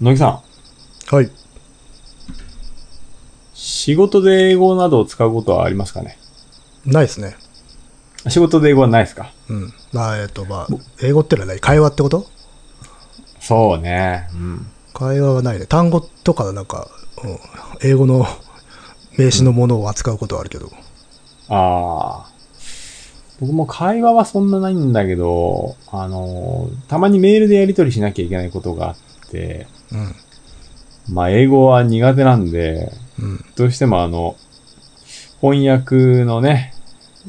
乃木さん、はい。仕事で英語などを使うことはありますかね？ないですね。仕事で英語はないですか？うん。まあ、えっと、まあ、英語ってのは何？会話ってこと？そうね。うん。会話はないね。単語とかなんか、うん、英語の名詞のものを扱うことはあるけど。ああ。僕も会話はそんなないんだけど、あのーたまにメールでやり取りしなきゃいけないことがあって、うん。まあ、英語は苦手なんで、うん。どうしてもあの、翻訳のね、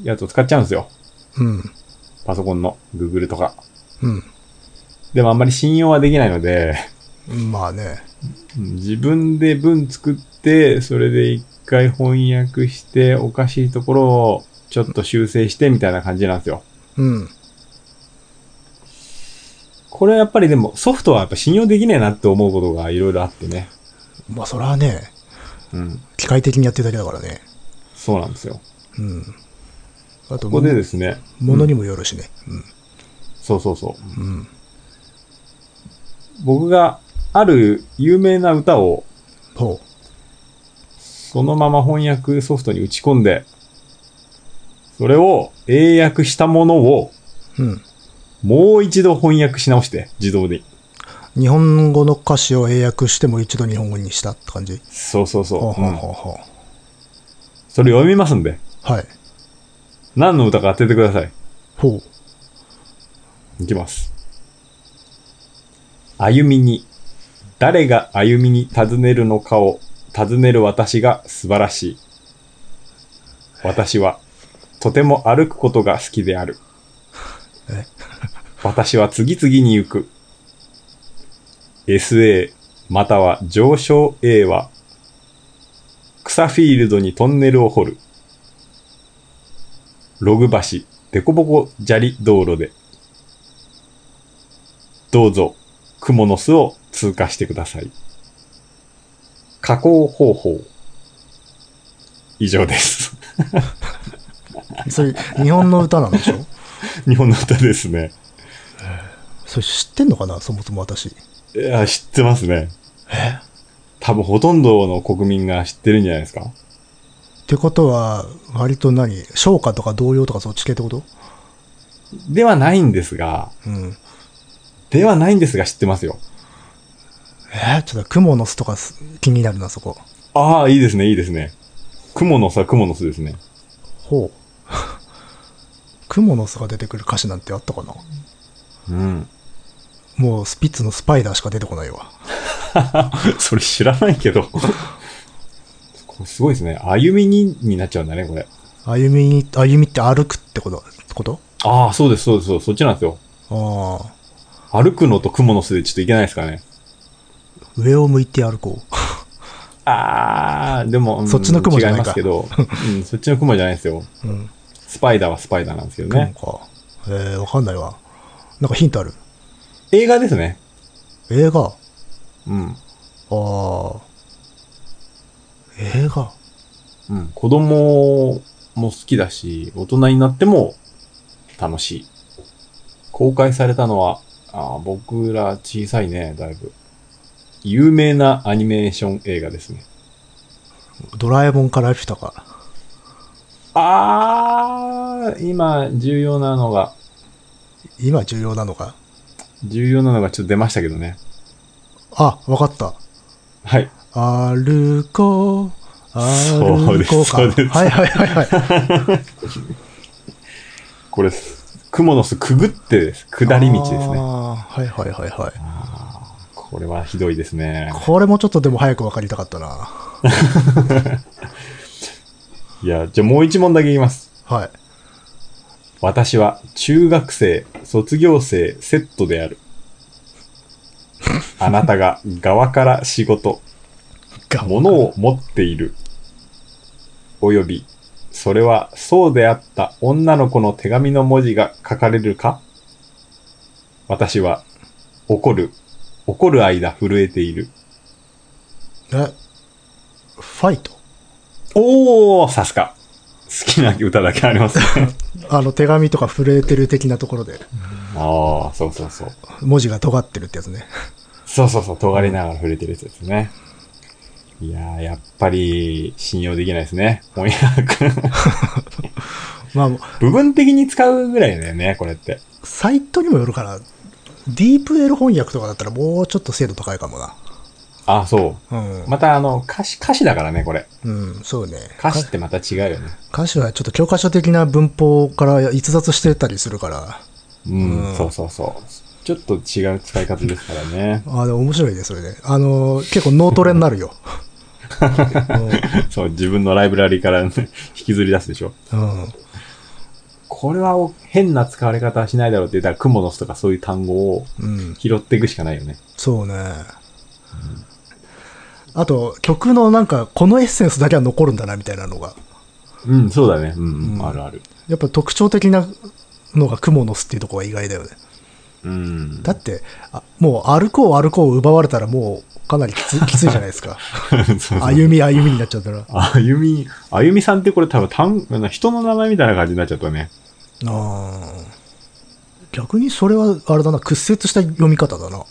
やつを使っちゃうんですよ。うん。パソコンの Google とか。うん。でもあんまり信用はできないので、まあね。うん自分で文作って、それで一回翻訳して、おかしいところをちょっと修正してみたいな感じなんですよ。うん。これはやっぱりでもソフトはやっぱ信用できねえなって思うことがいろいろあってね。まあ、それはね、うん。機械的にやってるだけだからね。そうなんですよ。うん。あと、ここでですね。ものにも。もよるしね。そうそうそう。うん。うん。僕がある有名な歌をほそのまま翻訳ソフトに打ち込んで、それを英訳したものをう。うん。もう一度翻訳し直して、自動で。日本語の歌詞を英訳しても一度日本語にしたって感じ？そうそうそう。う。それ読みますんで、はい。何の歌か当ててください。ほう。いきます。歩みに、誰が歩みに尋ねるのかを尋ねる私が素晴らしい。私は、とても歩くことが好きである。え？私は次々に行く。SA または上昇 A は、草フィールドにトンネルを掘る。ログ橋、デコボコ砂利道路で、どうぞ、クモの巣を通過してください。加工方法。以上です。それ、日本の歌なんでしょ？日本の歌ですね。それ知ってんのかな？そもそも私。いや、知ってますね。え？多分ほとんどの国民が知ってるんじゃないですか。ってことは、割と何？唱歌とか童謡とかそっち系ってこと？ではないんですが、うん。ではないんですが知ってますよ。え？ー、ちょっと雲の巣とかす気になるな、そこ。ああ、いいですね、いいですね。雲の巣は雲の巣ですね。ほう。雲の巣が出てくる歌詞なんてあったかな？うん。もうスピッツのスパイダーしか出てこないわ。それ知らないけど。すごいですね。歩みにになっちゃうんだね、これ。歩みに、歩みって歩くってこと？こと？ああ、そうです、そうです、そっちなんですよ。ああ。歩くのと雲の巣でちょっといけないですかね。上を向いて歩こう。ああ、でも、うんそっちの雲じゃないか違いますけど、うん、そっちの雲じゃないですよ。うん。スパイダーはスパイダーなんですけど雲ね。か。えー、わかんないわ。なんかヒントある？映画ですね。映画？うん。ああ。映画？うん。子供も好きだし、大人になっても楽しい。公開されたのは、あー僕ら小さいね、だいぶ。有名なアニメーション映画ですね。ドラえもんから来たか。あー、今重要なのが、今重要なのか？重要なのがちょっと出ましたけどね。あ、わかった。はい。歩こう。そうです歩こうか。そうですはいはいはいはい。これ、雲の巣くぐってです。下り道ですね。はいはいはいはい。これはひどいですね。これもちょっとでも早く分かりたかったな。いや、じゃあもう一問だけ言います。はい。私は中学生、卒業生、セットである。あなたが側から仕事、物を持っている。および、それはそうであった女の子の手紙の文字が書かれるか？私は、怒る、怒る間震えている。え、ファイト？おー、さすが。好きな歌だけありますね。あの手紙とか震えてる的なところでああ、そうそうそう。文字が尖ってるってやつね。そうそうそう、尖りながら触れてるやつですね。いやー、やっぱり信用できないですね。翻訳。まあ、部分的に使うぐらいだよね、これって。サイトにもよるかな。ディープ L 翻訳とかだったらもうちょっと精度高いかもな。あ、そう。うん。またあの、歌詞、歌詞だからね、これ。うん、そうね。歌詞ってまた違うよね。歌詞はちょっと教科書的な文法から逸脱してたりするから、うん、うんそうそうそう。ちょっと違う使い方ですからね。あでも面白いね、それね。あの、結構脳トレになるよ。そう、自分のライブラリから、ね、引きずり出すでしょ。うん。うんこれはお変な使われ方はしないだろうって言ったら、クモの巣とかそういう単語をうん。拾っていくしかないよね。そうね。あと、曲のなんか、このエッセンスだけは残るんだな、みたいなのが。うん、そうだね。うん、うんうんあるある。やっぱ特徴的なのがクモの巣っていうところが意外だよね。うん。だって、あもう歩こう歩こう奪われたらもうかなりきつ きついじゃないですか。そう歩み歩みになっちゃったら。ああゆみ、あゆみさんってこれ多分単、人の名前みたいな感じになっちゃったね。あ。逆にそれはあれだな、屈折した読み方だな。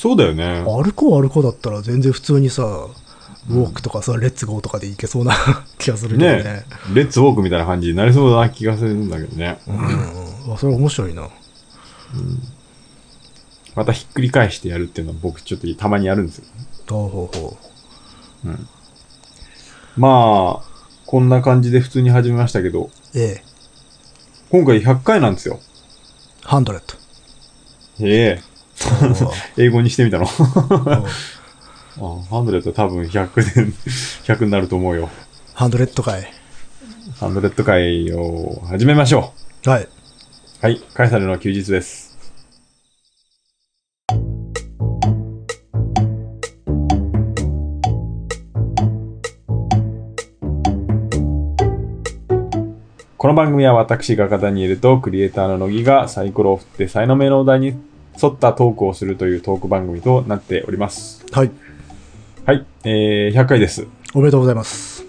そうだよね。歩こう歩こうだったら全然普通にさ、ウォークとかさ、レッツゴーとかでいけそうな 気がするけどね。ねレッツウォークみたいな感じになりそうな気がするんだけどね。うんうん。あそれ面白いな。またひっくり返してやるっていうのは僕ちょっとたまにやるんですよ。ほうほうほまあ、こんな感じで普通に始めましたけど、う。ええ。今回100回なんですよ。ハンドレット。ええ 英語にしてみたの？ハンドレット多分100で、100になると思うよ。ハンドレットかい。ハンドレット会を始めましょはい。う。はい、カエサルの休日です。この番組は私がダニエルとクリエイターの乃木がサイコロを振って才能名のお題に沿ったトークをするというトーク番組となっております。はい。はい、えー、100回です。おめでとうございます。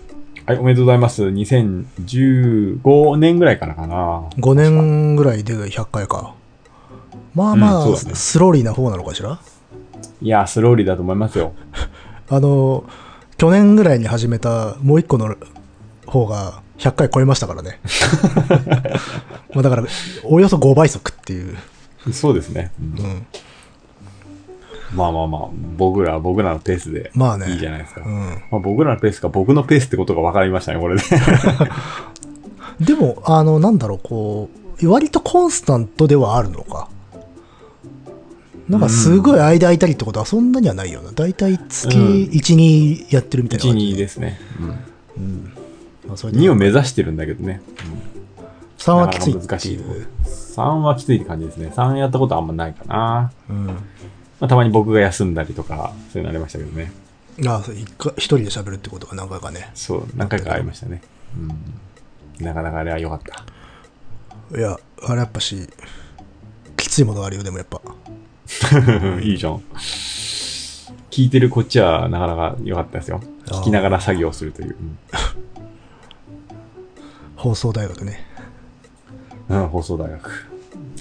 はい、おめでとうございます。2015年ぐらいからかな。5年ぐらいで100回か。まあまあ、うんねスローリーな方なのかしら？いや、スローリーだと思いますよ。あの、去年ぐらいに始めたもう一個の方が100回超えましたからね。まあだから、およそ5倍速っていう。そうですね。うんうん。まあまあまあ、僕らは僕らのペースでまあね。いいじゃないですか。うん。まあ、僕らのペースか僕のペースってことが分かりましたね、これで。でも、あの、なんだろう、こう、割とコンスタントではあるのか。なんかすごい間空いたりってことはそんなにはないよな。だいたい月うん1、2やってるみたいな1、感じ。2ですね。うん。まあ、それうん、2を目指してるんだけどね。3はきつい難しいとこいう。3はきついって感じですね。3やったことあんまないかな。うん。まあ、たまに僕が休んだりとか、そういうのありましたけどね。ああ、一人で喋るってことが何回かね。そう、何回かありましたね。うん。なかなかあれは良かった。いや、あれやっぱし、きついものがあるよ、でもやっぱ。いいじゃん。聞いてるこっちはなかなか良かったですよ。聞きながら作業するという。放送大学ね。うん、うん放送大学。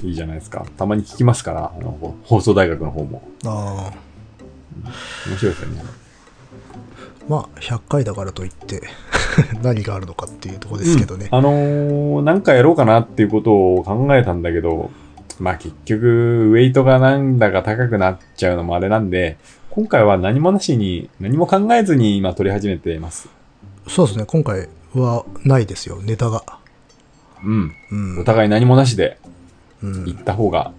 いいじゃないですか。たまに聞きますから、あのほ放送大学の方も。ああ。面白いですよね。まあ、100回だからといって、何があるのかっていうところですけどね。あのー、なんかやろうかなっていうことを考えたんだけど、まあ結局、ウェイトがなんだか高くなっちゃうのもあれなんで、今回は何もなしに、何も考えずに今撮り始めています。そうですね、今回はないですよ、ネタが。うん。うん。お互い何もなしでうん行った方が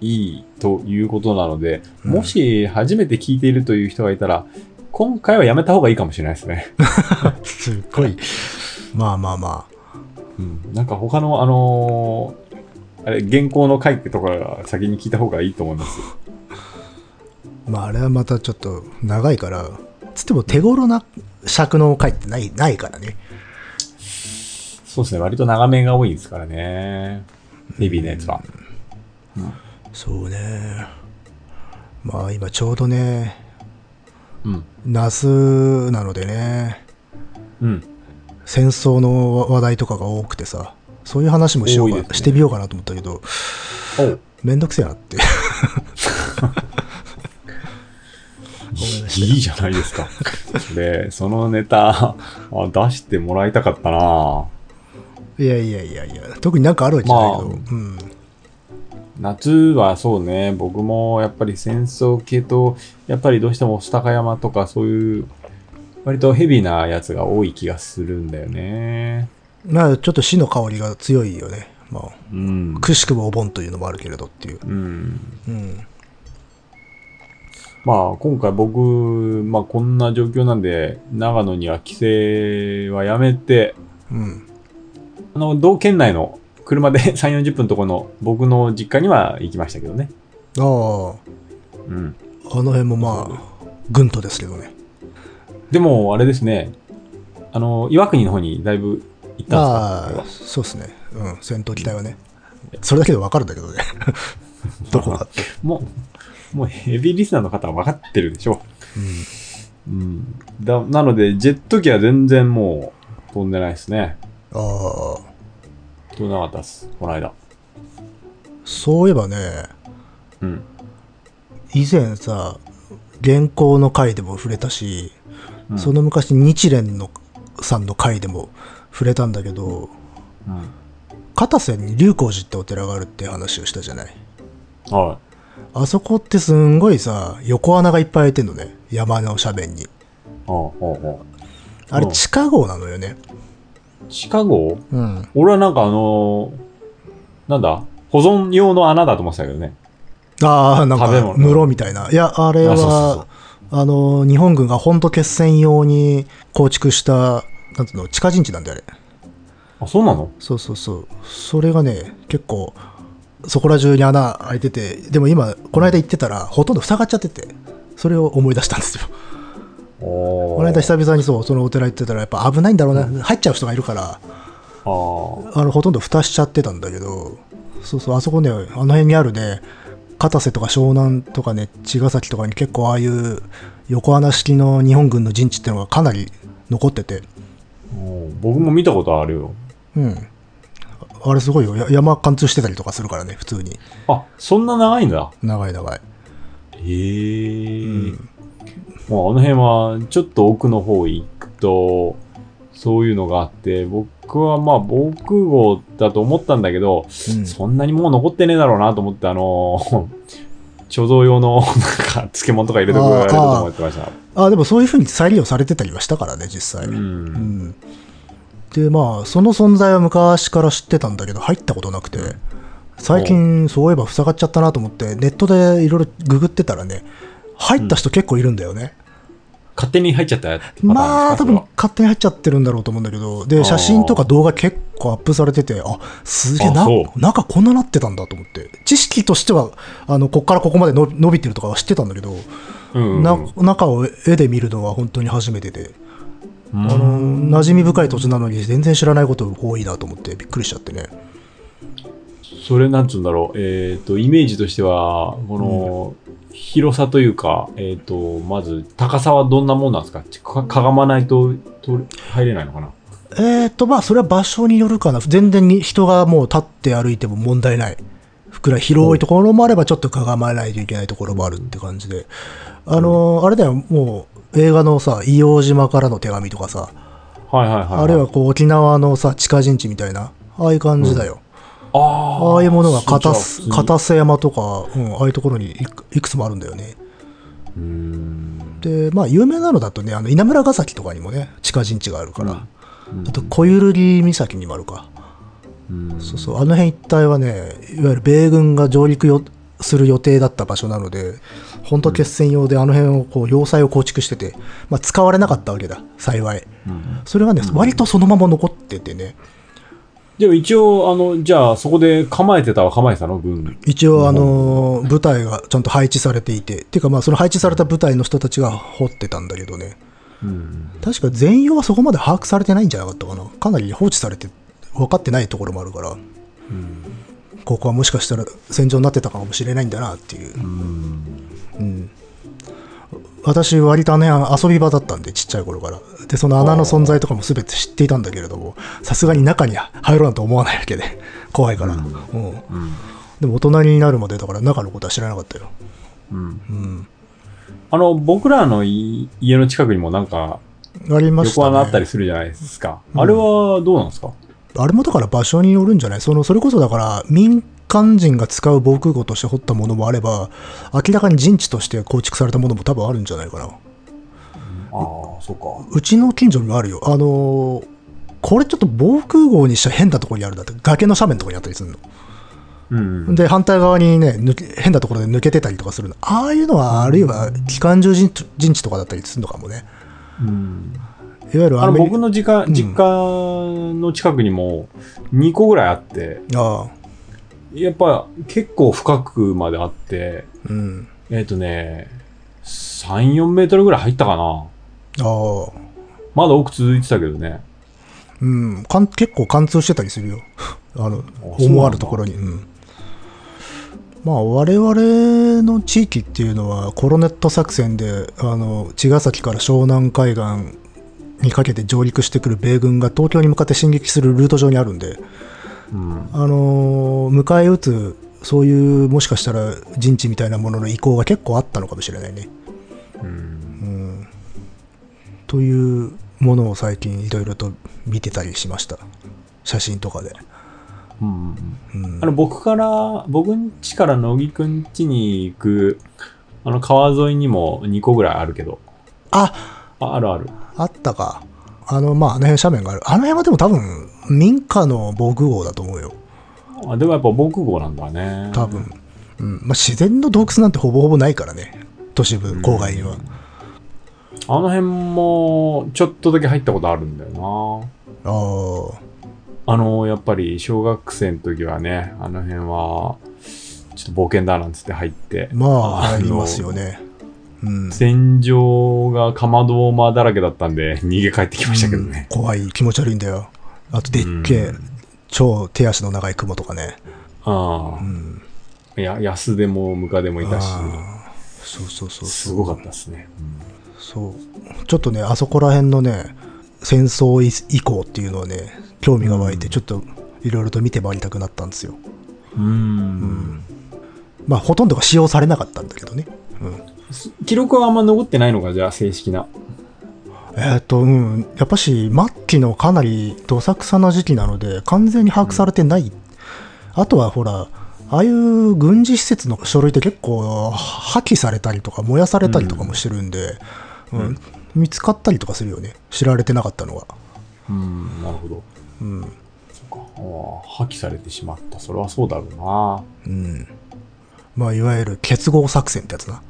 いいということなので、うんもし初めて聞いているという人がいたら、今回はやめた方がいいかもしれないですね。すっごい。まあまあまうん。なんか他の、あのーあれ、原稿の回とかが先に聞いた方がいいと思います。あ。まあ、あれはまたちょっと長いから、つっても手頃な尺の回ってない、ないからね。そうですね。割と長めが多いですからね。ヘビーなやつは。そうね。まあ今ちょうどね、うん。夏なのでね、うん。戦争の話題とかが多くてさ、そういう話もしようか、ねしてみようかなと思ったけど、めんどくせえなって。いいじゃないですか。で、そのネタ、あ出してもらいたかったないやいやいやいや、特になんかあるわけじゃないけど、まあうん。夏はそうね、僕もやっぱり戦争系と、やっぱりどうしても御巣鷹山とかそういう、割とヘビーなやつが多い気がするんだよね。まあ、ちょっと死の香りが強いよね。まあ、うん。くしくもお盆というのもあるけれどっていう。うん。うん。まあ、今回僕、まあこんな状況なんで、長野には帰省はやめて、うん。あの、同県内の車で3、40分のとこの僕の実家には行きましたけどね。ああ、うん。あの辺もまあ、軍都ですけどね。でも、あれですね、あの、岩国の方にだいぶ行ったんですか、そうですね。うん、戦闘機体はね。それだけでわかるんだけどね。どこがって。もう、もうヘビーリスナーの方は分かってるでしょ。うん。うん。だなので、ジェット機は全然もう飛んでないですね。ああ、飛んでなかったです、この間。そういえばね、うん。以前さ、現行の回でも触れたし、うんその昔日蓮のさんの回でも触れたんだけど、うん。片瀬に龍光寺ってお寺があるって話をしたじゃない？はあそこってすんごいさ、横穴がいっぱい開いてんのね。山の斜面に。い。ほうほうほあれうん地下壕なのよね。う。地下壕うん。俺はなんかあのーなんだ？保存用の穴だと思ってたけどね。ああ、なんか室みたいな。いや、あれは、あの、日本軍が本土決戦用に構築した、なんつうの、地下陣地なんだよ、あれ。あ、そうなの？そうそうそう。それがね、結構、そこら中に穴開いてて、でも今、この間行ってたら、ほとんど塞がっちゃってて、それを思い出したんですよ。おこの間久々にそう、そのお寺行ってたら、やっぱ危ないんだろうな、入っちゃう人がいるから、ああの、ほとんど蓋しちゃってたんだけど、そうそう、あそこね、あの辺にあるね、片瀬とか湘南とかね、茅ヶ崎とかに結構ああいう横穴式の日本軍の陣地っていうのがかなり残ってて、お僕も見たことあるよ。うん。あれすごいよ。や山貫通してたりとかするからね、普通に。あ、そんな長いんだ。長い長い。へえ。もうあの辺は、ちょっと奥の方行くと、そういうのがあって、僕はまあ、防空壕だと思ったんだけど、うんそんなにもう残ってねえだろうなと思って、あの 貯蔵用の、なんか、漬物とか入れとくあれだと思ってました。あでもそういうふうに再利用されてたりはしたからね、実際。う。うんんで、まあ、その存在は昔から知ってたんだけど、入ったことなくて、最近、そういえば塞がっちゃったなと思って、ネットでいろいろググってたらね、入った人結構いるんだよね。勝手に入っちゃった。まあ、多分勝手に入っちゃってるんだろうと思うんだけど、で、写真とか動画結構アップされてて、あ、すげえな中こんななってたんだと思って。知識としては、あの、こっからここまでの伸びてるとかは知ってたんだけど、うんうん。な中を絵で見るのは本当に初めてで、うんあの、馴染み深い土地なのに全然知らないこと多いなと思ってびっくりしちゃってね。それなんつうんだろう。えっ、と、イメージとしては、この、広さというか、えっ、と、まず、高さはどんなもんなんですか？かかがまないとと入れないのかな？えーと、まあ、それは場所によるかな。全然に人がもう立って歩いても問題ない。くらい広いところもあれば、ちょっとかがまないといけないところもあるって感じで。あの、あれだよ、もう、映画のさ、硫黄島からの手紙とかさ、はいはいはい。あるいはこう、沖縄のさ、地下陣地みたいな、ああいう感じだよ。ああああいうものが片瀬山とか、うん、ああいうところにいくつもあるんだよね。で、まあ、有名なのだとね、あの、稲村ヶ崎とかにもね、地下陣地があるから、うん。あと、小ゆるり岬にもあるか。うん。そうそう、あの辺一帯はね、いわゆる米軍が上陸よする予定だった場所なので、本当決戦用であの辺をこう要塞を構築してて、まあ、使われなかったわけだ、幸い。うん。それがね、割とそのまま残っててね、でも一応、あの、じゃあそこで構えてたは構えてたの？軍。一応、あのー部隊がちゃんと配置されていて、っていうか、まあ、その配置された部隊の人たちが掘ってたんだけどね、うん。確か全容はそこまで把握されてないんじゃなかったかな。かなり放置されて、分かってないところもあるから、うん。ここはもしかしたら戦場になってたかもしれないんだなっていう。うん。うん、私、割とあの辺遊び場だったんで、ちっちゃい頃から。で、その穴の存在とかも全て知っていたんだけれども、さすがに中に入ろうなんて思わないわけで、怖いから。うんうん。でも大人になるまでだから中のことは知らなかったよ。うん。うん。あの、僕らのい家の近くにもなんか、ありましたね。横穴あったりするじゃないですか。うんあれはどうなんですか？あれもだから場所によるんじゃない？その、それこそだから民間人が使う防空壕として掘ったものもあれば、明らかに陣地として構築されたものも多分あるんじゃないかな。ああ、そうか。うちの近所にもあるよ。あのーこれちょっと防空壕にしちゃ変なところにあるんだって、崖の斜面のところにあったりするの。うん、うん。で、反対側にね、抜け変なところで抜けてたりとかするの。ああいうのは、あるいは機関銃陣地とかだったりするのかもね。うんいわゆるあの僕の実家、うん実家の近くにも2個ぐらいあって、ああ、やっぱ結構深くまであって、うん。えっ、とね、3、4メートルぐらい入ったかな。ああ、まだ奥続いてたけどね。うん。かん結構貫通してたりするよ。あの、思だわぬところに。うん。まあ、我々の地域っていうのは、コロネット作戦で、あの、茅ヶ崎から湘南海岸にかけて上陸してくる米軍が東京に向かって進撃するルート上にあるんで、うん。あのー迎え撃つ、そういう、もしかしたら陣地みたいなものの意向が結構あったのかもしれないね。うん。うん。というものを最近いろいろと見てたりしました。写真とかで。うん。うんあの、僕から、僕ん家から乃木くん家に行く、あの、川沿いにも2個ぐらいあるけど。あ、あ、あるある。あったか。あの、まあ、あの辺斜面がある。あの辺はでも多分、民家の防空壕だと思うよ。あでもやっぱ防空壕なんだね。多分。うん。まあ、自然の洞窟なんてほぼほぼないからね。都市部、郊外には。あの辺も、ちょっとだけ入ったことあるんだよな。ああ。あの、やっぱり小学生の時はね、あの辺は、ちょっと冒険だなんつって入って。まあ、ありますよね。うん。戦場がかまど間だらけだったんで、逃げ帰ってきましたけどね。うん怖い、気持ち悪いんだよ。あと、でっけえ、うん超手足の長い雲とかね。あうん。や、安でもムカでもいたし、そうそうそう。すごかったですね。そう。ちょっとね、あそこら辺のね、戦争以降っていうのはね、興味が湧いて、うんちょっといろいろと見て回りたくなったんですよ。うん。うんまあ、ほとんどが使用されなかったんだけどね。うん。記録はあんま残ってないのか、じゃあ、正式な。えっ、と、うん、やっぱし、末期のかなりどさくさな時期なので、完全に把握されてない。あとは、ほら、ああいう軍事施設の書類って結構破棄されたりとか燃やされたりとかもしてるんで、うん見つかったりとかするよね。知られてなかったのが。うん、なるほど。うん。そっか。ああ破棄されてしまった。それはそうだろうな。うん。まあ、いわゆる結合作戦ってやつな。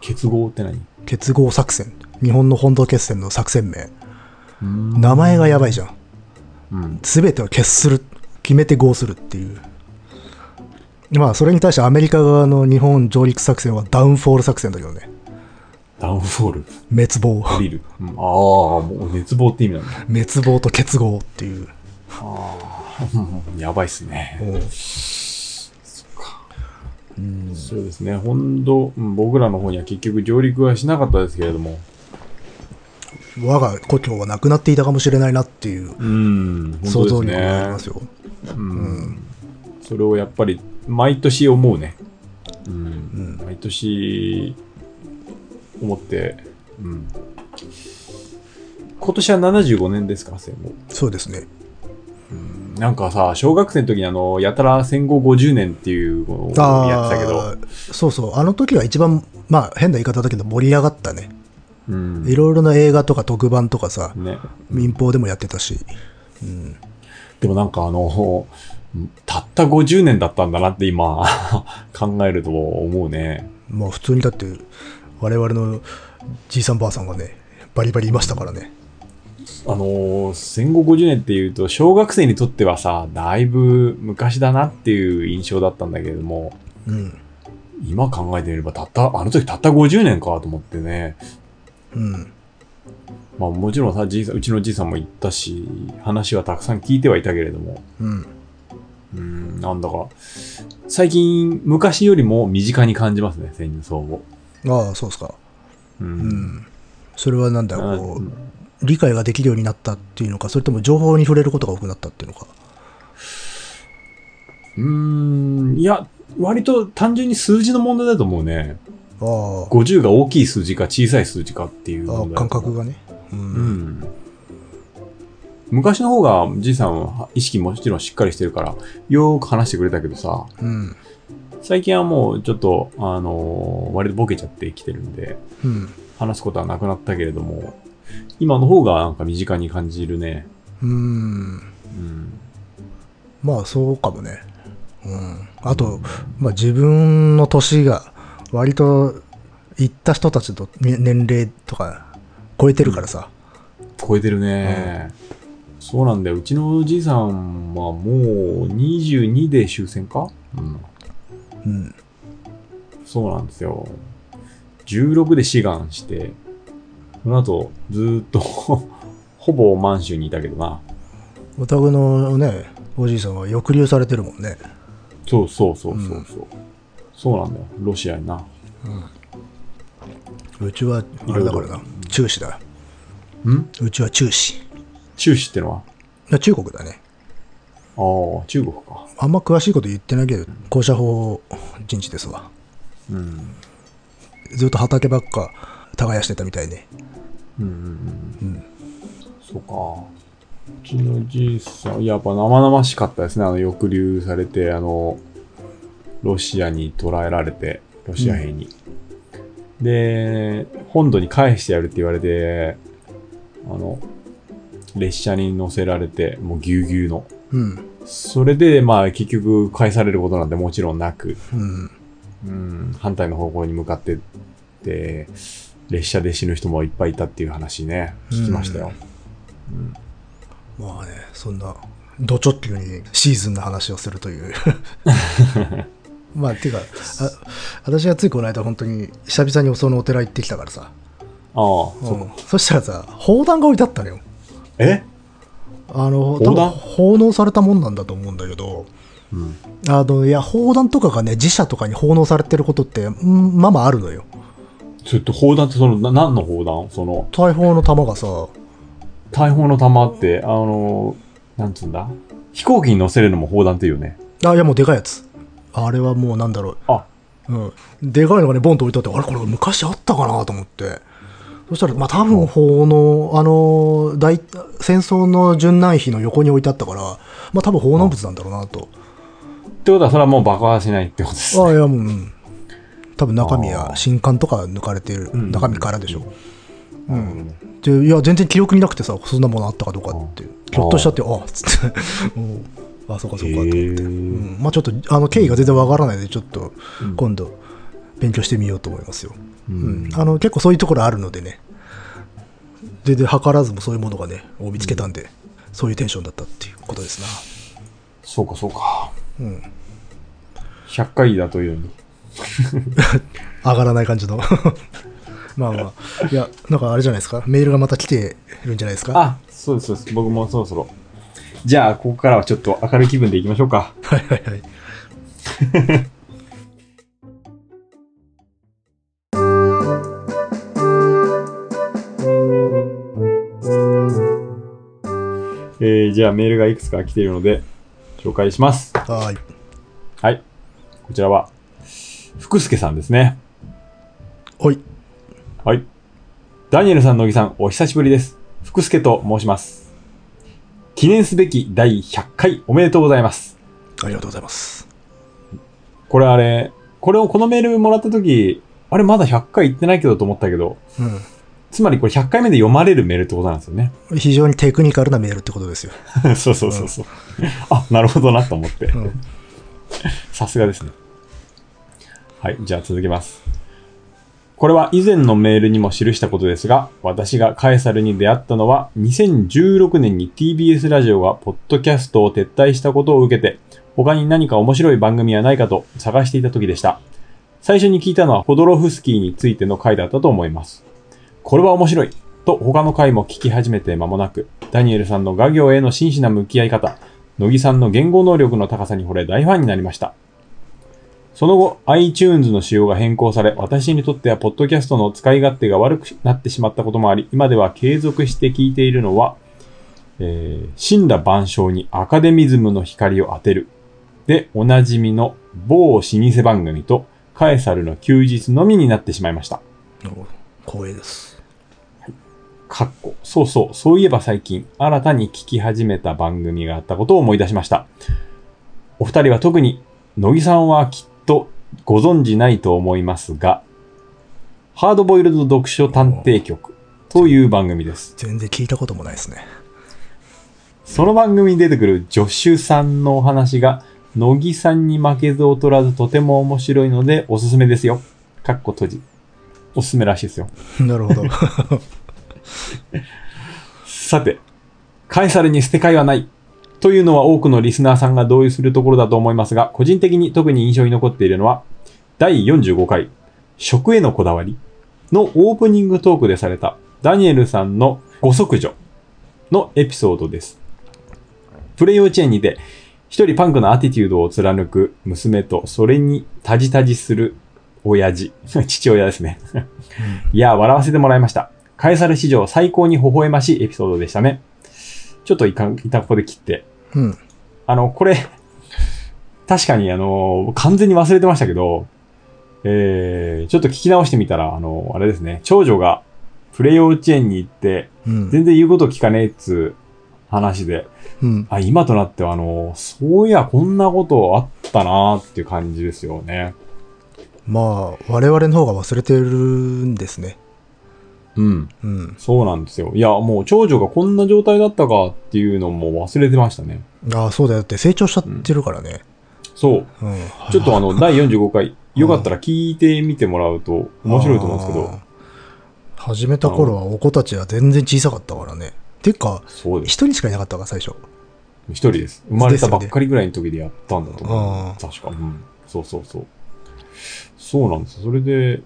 結合って何？結合作戦。日本の本土決戦の作戦名。うん名前がやばいじゃん。うん。すべてを決する。決めて合するっていう。まあ、それに対してアメリカ側の日本上陸作戦はダウンフォール作戦だけどね。ダウンフォール？滅亡。降りる。うん、ああ、もう熱望って意味なんだ。滅亡と結合っていう。ああ、う んやばいっすね。うんそうですね。本土、うん僕らの方には結局上陸はしなかったですけれども。我が故郷はなくなっていたかもしれないなっていううん、想像力本当ですねがありま。すよ。うん。それをやっぱり、毎年思うね。うん。毎年、思って、うん。今年は75年ですか、戦後。そうですね。なんかさ、小学生の時にあの、やたら戦後50年っていうのをやってたけど、そうそう。あの時は一番、まあ変な言い方だけど盛り上がったね。うん。いろいろな映画とか特番とかさ、ね。民放でもやってたし。でもなんかあの、たった50年だったんだなって今、考えると思うね。まあ普通にだって、我々のじいさんばあさんがね、バリバリいましたからね。あのー戦後50年っていうと、小学生にとってはさ、だいぶ昔だなっていう印象だったんだけれども、うん。今考えてみれば、たった、あの時たった50年かと思ってね。うん。まあもちろんさ、じいさん、うちのじいさんも言ったし、話はたくさん聞いてはいたけれども、うん。うん、なんだか、最近、昔よりも身近に感じますね、戦争を。ああ、そうですか。う。うんん。それはなんだ、あこう、理解ができるようになったっていうのか、それとも情報に触れることが多くなったっていうのか。うーん、いや、割と単純に数字の問題だと思うね。ああ。50が大きい数字か小さい数字かっていう感覚がね。う。うんん。昔の方がじいさんは意識もちろんしっかりしてるから、よーく話してくれたけどさ、うん。最近はもうちょっと、あのー割とボケちゃってきてるんで、うん。話すことはなくなったけれども、今の方がなんか身近に感じるね。うん。うん。まあそうかもね。うん。あと、まあ自分の年が割と行った人たちとね年齢とか超えてるからさ。超えてるね、そうなんだよ。うちのおじいさんはもう22で終戦か？うん。うん。そうなんですよ。16で志願して、その後ずーっと ほぼ満州にいたけどな。お宅のね、おじいさんは抑留されてるもんね。そうそうそうそうそう。そうなんだよ。ロシアにな。うちは、あれだからな。中止だ。ん？うちは中止。い中止ってのは？や中国だね。ああ、中国か。あんま詳しいこと言ってないけど、校舎法人地ですわ。うん。ずっと畑ばっか耕してたみたいね。うんうんうん。そうか。うちのじいさん、やっぱ生々しかったですね。あの、抑留されて、あの、ロシアに捕らえられて、ロシア兵に。で、本土に返してやるって言われて、あの、列車に乗せられて、もうぎゅうぎゅうの。うん。それで、まあ、結局返されることなんてもちろんなく、うん。うん、反対の方向に向かってって、列車で死ぬ人もいっぱいいたっていう話ね、聞きましたよ。まあね、そんな、ド直球にシーズンの話をするという。まあ、ていうか、あ私がついこの間本当に久々にそのお寺行ってきたからさ。ああ、そううんそしたらさ、砲弾が置いてあったのよ。え？あの、多分奉納されたもんなんだと思うんだけど、うん。あの、いや、砲弾とかがね、自社とかに奉納されてることって、うんまあまああるのよ。それって砲弾ってその、な何の砲弾？その、大砲の弾がさ、大砲の弾って、あの、なんつうんだ？飛行機に乗せるのも砲弾っていうよね。あ、いやもうでかいやつ。あれはもうなんだろう。あ、うん。でかいのがね、ボンと置いてあって、あれこれ昔あったかなと思って。そしたら、まあ多分砲の、あの、大、戦争の殉難碑の横に置いてあったから、まあ多分砲難物なんだろうなと。ってことはそれはもう爆破しないってことですああ、ね。いやもう、うん。多分中身や新刊とか抜かれてる、うん中身からでしょ。うん。で、いや、全然記憶になくてさ、そんなものあったかどうかって。ひょっとしちゃって、ああ、つって。うんあ、そうかそうかと思って。うん。まあちょっと、あの、経緯が全然わからないので、ちょっとうん、今度、勉強してみようと思いますよ。ううん。ん、あの結構そういうところあるのでね。全然図らずもそういうものがねを見つけたんで、そういうテンションだったっていうことですな。そうかそうか。うん。100回だというのに。上がらない感じの。まあまあ。いやなんかあれじゃないですか？メールがまた来てるんじゃないですか？あ、そうですそうです。僕もそろそろ。じゃあ、ここからはちょっと明るい気分でいきましょうか。はいはいはい えー、じゃあメールがいくつか来ているので、紹介します。はーいはい。こちらは、福助さんですね。おいはい。ダニエルさん、乃木さん、お久しぶりです。福助と申します。記念すべき第100回おめでとうございます。ありがとうございますこれあれ、これをこのメールもらったとき、あれまだ100回行ってないけどと思ったけど、つまりこれ100回目で読まれるメールってことなんですよね。うん非常にテクニカルなメールってことですよ、そうそうそうそう。あ、なるほどなと思って。うんさすがですね。はい、じゃあ続けます。これは以前のメールにも記したことですが、私がカエサルに出会ったのは、2016年に TBS ラジオがポッドキャストを撤退したことを受けて、他に何か面白い番組はないかと探していた時でした。最初に聞いたのはホドロフスキーについての回だったと思います。これは面白いと他の回も聞き始めて間もなく、ダニエルさんの画業への真摯な向き合い方、乃木さんの言語能力の高さに惚れ大ファンになりました。その後、iTunes の仕様が変更され、私にとってはポッドキャストの使い勝手が悪くなってしまったこともあり、今では継続して聞いているのは、えー、神羅万象にアカデミズムの光を当てる。で、おなじみの某老舗番組と、カエサルの休日のみになってしまいました。お光栄です。かっこ。そうそう。そういえば最近、新たに聞き始めた番組があったことを思い出しました。お二人は特に、乃木さんはきっとご存知ないと思いますが、ハードボイルド読書探偵局という番組です。全然聞いたこともないですね。その番組に出てくる助手さんのお話が、乃木さんに負けず劣らずとても面白いのでおすすめですよ。かっこ閉じ。おすすめらしいですよ。なるほど。さて、カエサルに捨て替えはない。というのは多くのリスナーさんが同意するところだと思いますが、個人的に特に印象に残っているのは、第45回、食へのこだわりのオープニングトークでされたダニエルさんのご息女のエピソードです。プレイ幼稚園にて、一人パンクなアティテュードを貫く娘と、それにタジタジする親父、父親ですね。いや、笑わせてもらいました。カエサル史上最高に微笑ましいエピソードでしたね。ちょっといかん、いたここで切って。うん。あの、これ、確かにあの、完全に忘れてましたけど、えー、ちょっと聞き直してみたら、あの、あれですね、長女がプレイ幼稚園に行って、うん。全然言うこと聞かねえっつう話で、うん。あ、今となってはあの、そういや、こんなことあったなーっていう感じですよね。まあ、我々の方が忘れてるんですね。うん。うん。そうなんですよ。いや、もう長女がこんな状態だったかっていうのも忘れてましたね。ああ、そうだよって成長しちゃってるからね。そう。うん。ちょっとあの、第45回、よかったら聞いてみてもらうと面白いと思うんですけど。始めた頃はお子たちは全然小さかったからね。ていうか。一人しかいなかったから、最初。一人です。生まれたばっかりぐらいの時でやったんだと思う。あ確か。うん。そうそうそう。そうなんですよ。それで、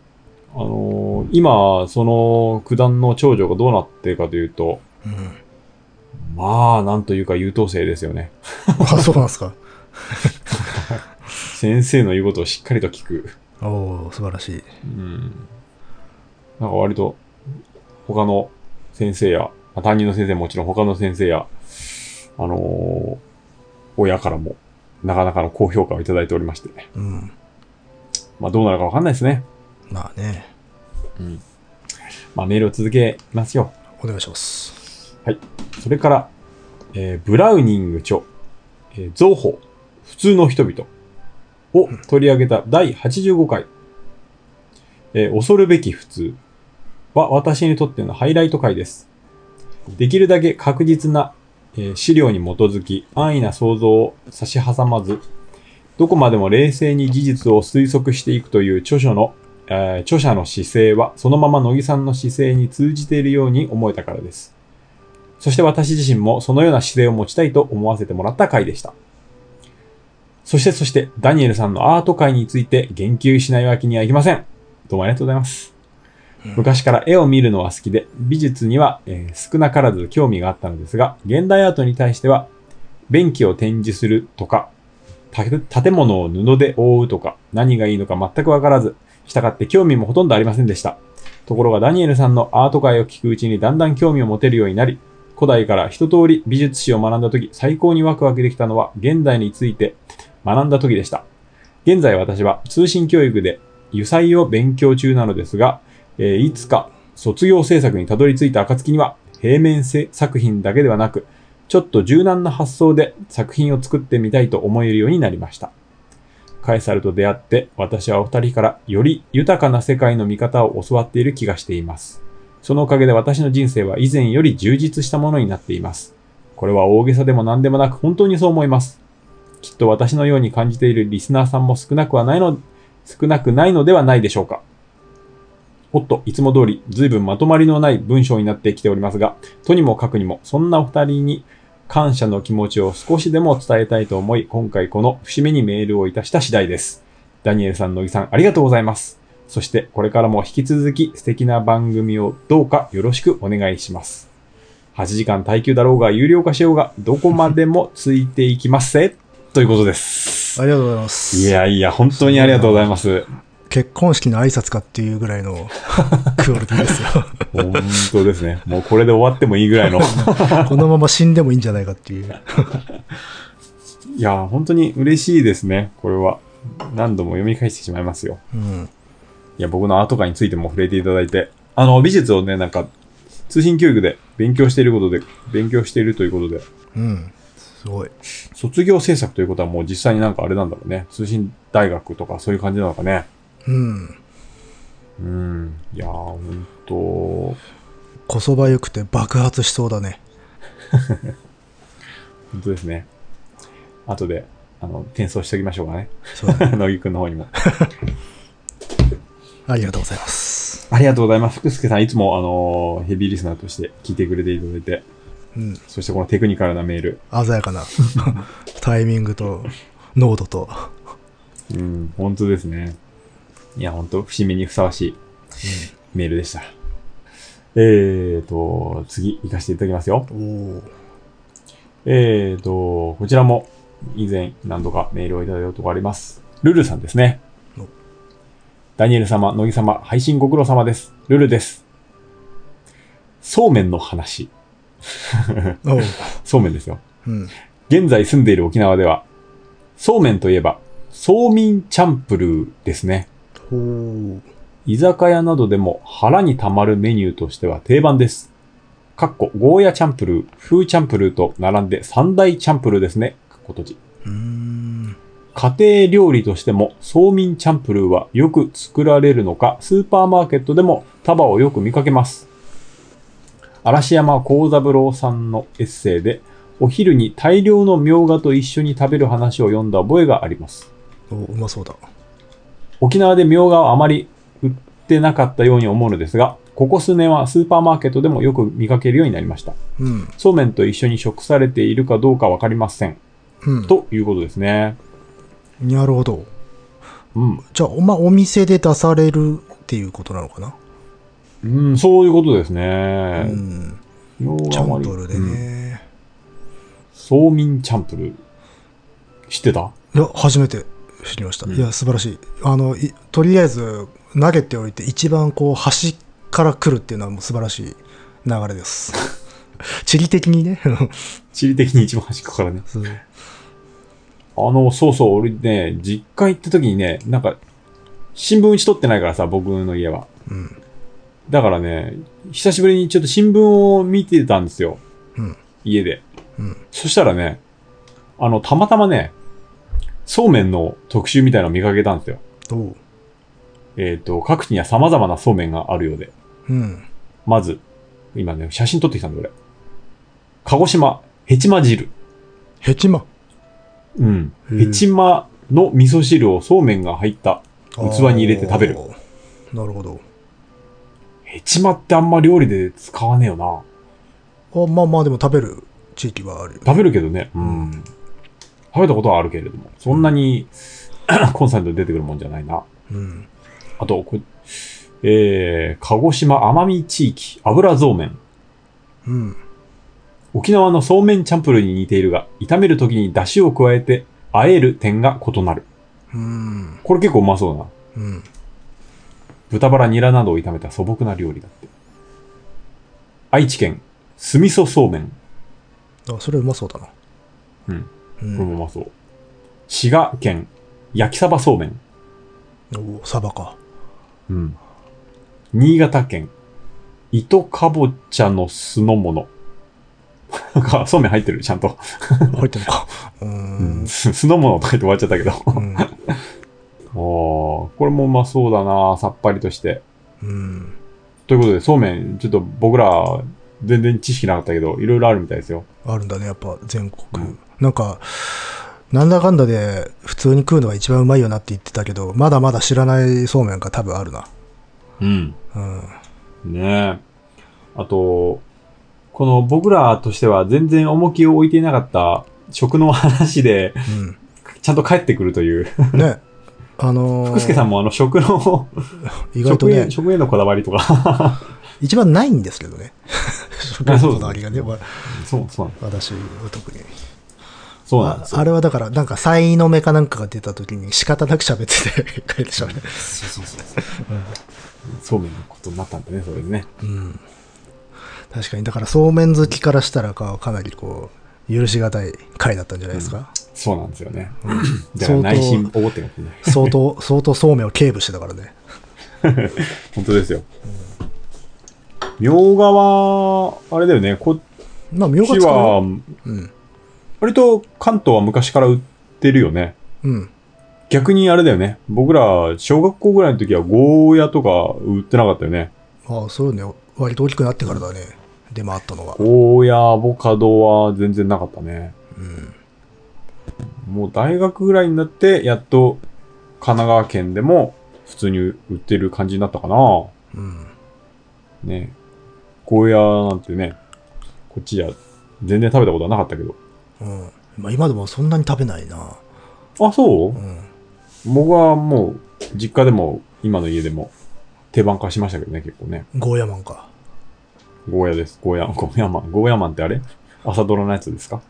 あのー今、その九段の長女がどうなってるかというと、うん。まあ、なんというか優等生ですよね。あ、そうなんですか。先生の言うことをしっかりと聞く。おお素晴らしい。うん。なんか割と、他の先生や、まあ担任の先生ももちろん他の先生や、あのー親からも、なかなかの高評価をいただいておりまして、うん。まあどうなるかわかんないですね。まあね、うん。まあメールを続けますよ。お願いします。それから、えーブラウニング著、えー、造法、普通の人々を取り上げた第85回、えー恐るべき普通は私にとってのハイライト回です。できるだけ確実な、えー資料に基づき安易な想像を差し挟まず、どこまでも冷静に事実を推測していくという著書の、えー著者の姿勢はそのまま乃木さんの姿勢に通じているように思えたからです。そして私自身もそのような姿勢を持ちたいと思わせてもらった回でした。そしてそして、ダニエルさんのアート界について言及しないわけにはいきません。どうもありがとうございます。昔から絵を見るのは好きで、美術には、えー少なからず興味があったのですが、現代アートに対しては、便器を展示するとか、た建物を布で覆うとか、何がいいのか全くわからず、したがって興味もほとんどありませんでした。ところがダニエルさんのアート界を聞くうちにだんだん興味を持てるようになり、古代から一通り美術史を学んだ時、最高にワクワクできたのは現代について学んだ時でした。現在私は通信教育で油彩を勉強中なのですが、えーいつか卒業制作にたどり着いた暁には平面せ作品だけではなく、ちょっと柔軟な発想で作品を作ってみたいと思えるようになりました。カエサルと出会って私はお二人からより豊かな世界の見方を教わっている気がしています。そのおかげで私の人生は以前より充実したものになっています。これは大げさでも何でもなく本当にそう思います。きっと私のように感じているリスナーさんも少なくはないの、少なくないのではないでしょうか。おっと、いつも通り、随分まとまりのない文章になってきておりますが、とにもかくにも、そんなお二人に感謝の気持ちを少しでも伝えたいと思い、今回この節目にメールをいたした次第です。ダニエルさん、乃木さん、ありがとうございます。そして、これからも引き続き素敵な番組をどうかよろしくお願いします。8時間耐久だろうが、有料化しようが、どこまでもついていきますせ。ということです。ありがとうございます。いやいや、本当にありがとうございます。結婚式の挨拶かっていうぐらいの クオリティですよ。本当ですね。もうこれで終わってもいいぐらいの。このまま死んでもいいんじゃないかっていう。いや、本当に嬉しいですね、これは。何度も読み返してしまいますよ。うん。いや、僕のアート界についても触れていただいて、あの、美術をね、なんか、通信教育で勉強していることで、勉強しているということで、うん。すごい。卒業制作ということはもう実際になんかあれなんだろうね。通信大学とかそういう感じなのかね。うん。うん。いやー、ほんと、こそばゆくて爆発しそうだね。本当ですね。後で、あの、転送しておきましょうかね。そうだね。乃木くんの方にも。ありがとうございます。ありがとうございます。福助さん、いつも、あのヘビーリスナーとして聞いてくれていただいて、うん。そしてこのテクニカルなメール、鮮やかなタイミングと濃度と。うん、本当ですね。いや、本当節目にふさわしいメールでした。えーと、次、行かせていただきますよ。えーと、こちらも以前何度かメールをいただいたことがあります。ルルさんですねお。ダニエル様、乃木様、配信ご苦労様です。ルルです。そうめんの話。そうめんですよ。うん。現在住んでいる沖縄では、そうめんといえば、そうみんチャンプルーですね。居酒屋などでも腹に溜まるメニューとしては定番です。かっこ、ゴーヤチャンプルー、フーチャンプルーと並んで三大チャンプルーですね。かっこ閉じ。家庭料理としても、そうみんチャンプルーはよく作られるのか、スーパーマーケットでも束をよく見かけます。嵐山幸三郎さんのエッセイで、お昼に大量のみょうがと一緒に食べる話を読んだ覚えがあります。おうまそうだ。沖縄でみょうがはあまり売ってなかったように思うのですが、ここ数年はスーパーマーケットでもよく見かけるようになりました。うん。そうめんと一緒に食されているかどうかわかりません。うん。ということですね。なるほど。うん。じゃあ、おまあ、お店で出されるっていうことなのかな？うん、そういうことですうね。うがチャンプルでうんね。そうみんチャンプルー。知ってた？いや、初めて知りました。うんいや、素晴らしい。あの、いとりあえず、投げておいて、一番こう、端から来るっていうのはもう素晴らしい流れです。地理的にね。地理的に一番端っこからね。あの、そうそう、俺ね、実家行った時にね、なんか、新聞打ち取ってないからさ、僕の家は。うん。だからね、久しぶりにちょっと新聞を見てたんですよ。うん。家で。うん。そしたらね、あの、たまたまね、そうめんの特集みたいなのを見かけたんですよ。おう？えっ、と、各地には様々なそうめんがあるようで。うん。まず、今ね、写真撮ってきたんだ、俺。鹿児島、ヘチマ汁。ヘチマ？うん。ヘチマの味噌汁をそうめんが入った器に入れて食べる。なるほど。ヘチマってあんま料理で使わねえよな。あまあまあ、でも食べる地域はあるよ、ね。食べるけどね。うん。食べたことはあるけれども、そんなに、コンサートで出てくるもんじゃないな。うん。あと、こえー、鹿児島奄美地域油そうめん。うん。沖縄のそうめんチャンプルーに似ているが、炒めるときに出汁を加えて、和える点が異なる。うん。これ結構うまそうだな。うん。豚バラ、ニラなどを炒めた素朴な料理だって。愛知県、酢味噌そうめん。あ、それうまそうだな。うん。うこれもん。うまそう。滋賀県、焼きサバそうめん。おサバか。うん。新潟県、糸かぼちゃの酢の物。なんか、そうめん入ってる、ちゃんと。入ってるのか。うーん。す酢の物とか言って終わっちゃったけど。うん。おーこれもうまそうだなさっぱりとして。うん。ということで、そうめん、ちょっと僕ら、全然知識なかったけど、いろいろあるみたいですよ。あるんだね、やっぱ全国。うんなんか、なんだかんだで普通に食うのが一番うまいよなって言ってたけど、まだまだ知らないそうめんが多分あるな。うん。うん。ねえ。あと、この僕らとしては全然重きを置いていなかった食の話で、ちゃんと帰ってくるという。うん。ね。あのー福助さんもあの食の、意外とね食へ、、のこだわりとか。一番ないんですけどね。食のこだわりがね、わそう、そう私は特に。そうなんですよ。ああれはだから、なんか、才の目かなんかが出た時に仕方なく喋ってて帰ってしまうね。そうそうそう。そう。そうめんのことになったんだね、それでね。うん。確かに、だから、そうめん好きからしたらか、かなりこう、許しがたい回だったんじゃないですか。そうなんですよね。うんだから相内心当、思ってるかもしれない。相当、相当そうめんを警部してたからね。本当ですよ。みょう。がは、あれだよね、こっまあ、みょうがち使う。よ。は、うん。割と関東は昔から売ってるよね。うん。逆にあれだよね。僕ら、小学校ぐらいの時はゴーヤとか売ってなかったよね。ああ、そうね。割と大きくなってからだね。出回ったのは。ゴーヤ、アボカドは全然なかったね。うん。もう大学ぐらいになって、やっと神奈川県でも普通に売ってる感じになったかな。うん。ね。ゴーヤなんてね、こっちじゃ全然食べたことはなかったけど。うん。まあ、今でもそんなに食べないな。あ、そう？うん。僕はもう、実家でも、今の家でも、定番化しましたけどね、結構ね。ゴーヤマンか。ゴーヤです。ゴーヤ、ゴーヤマン。ゴーヤマンってあれ？朝ドラのやつですか？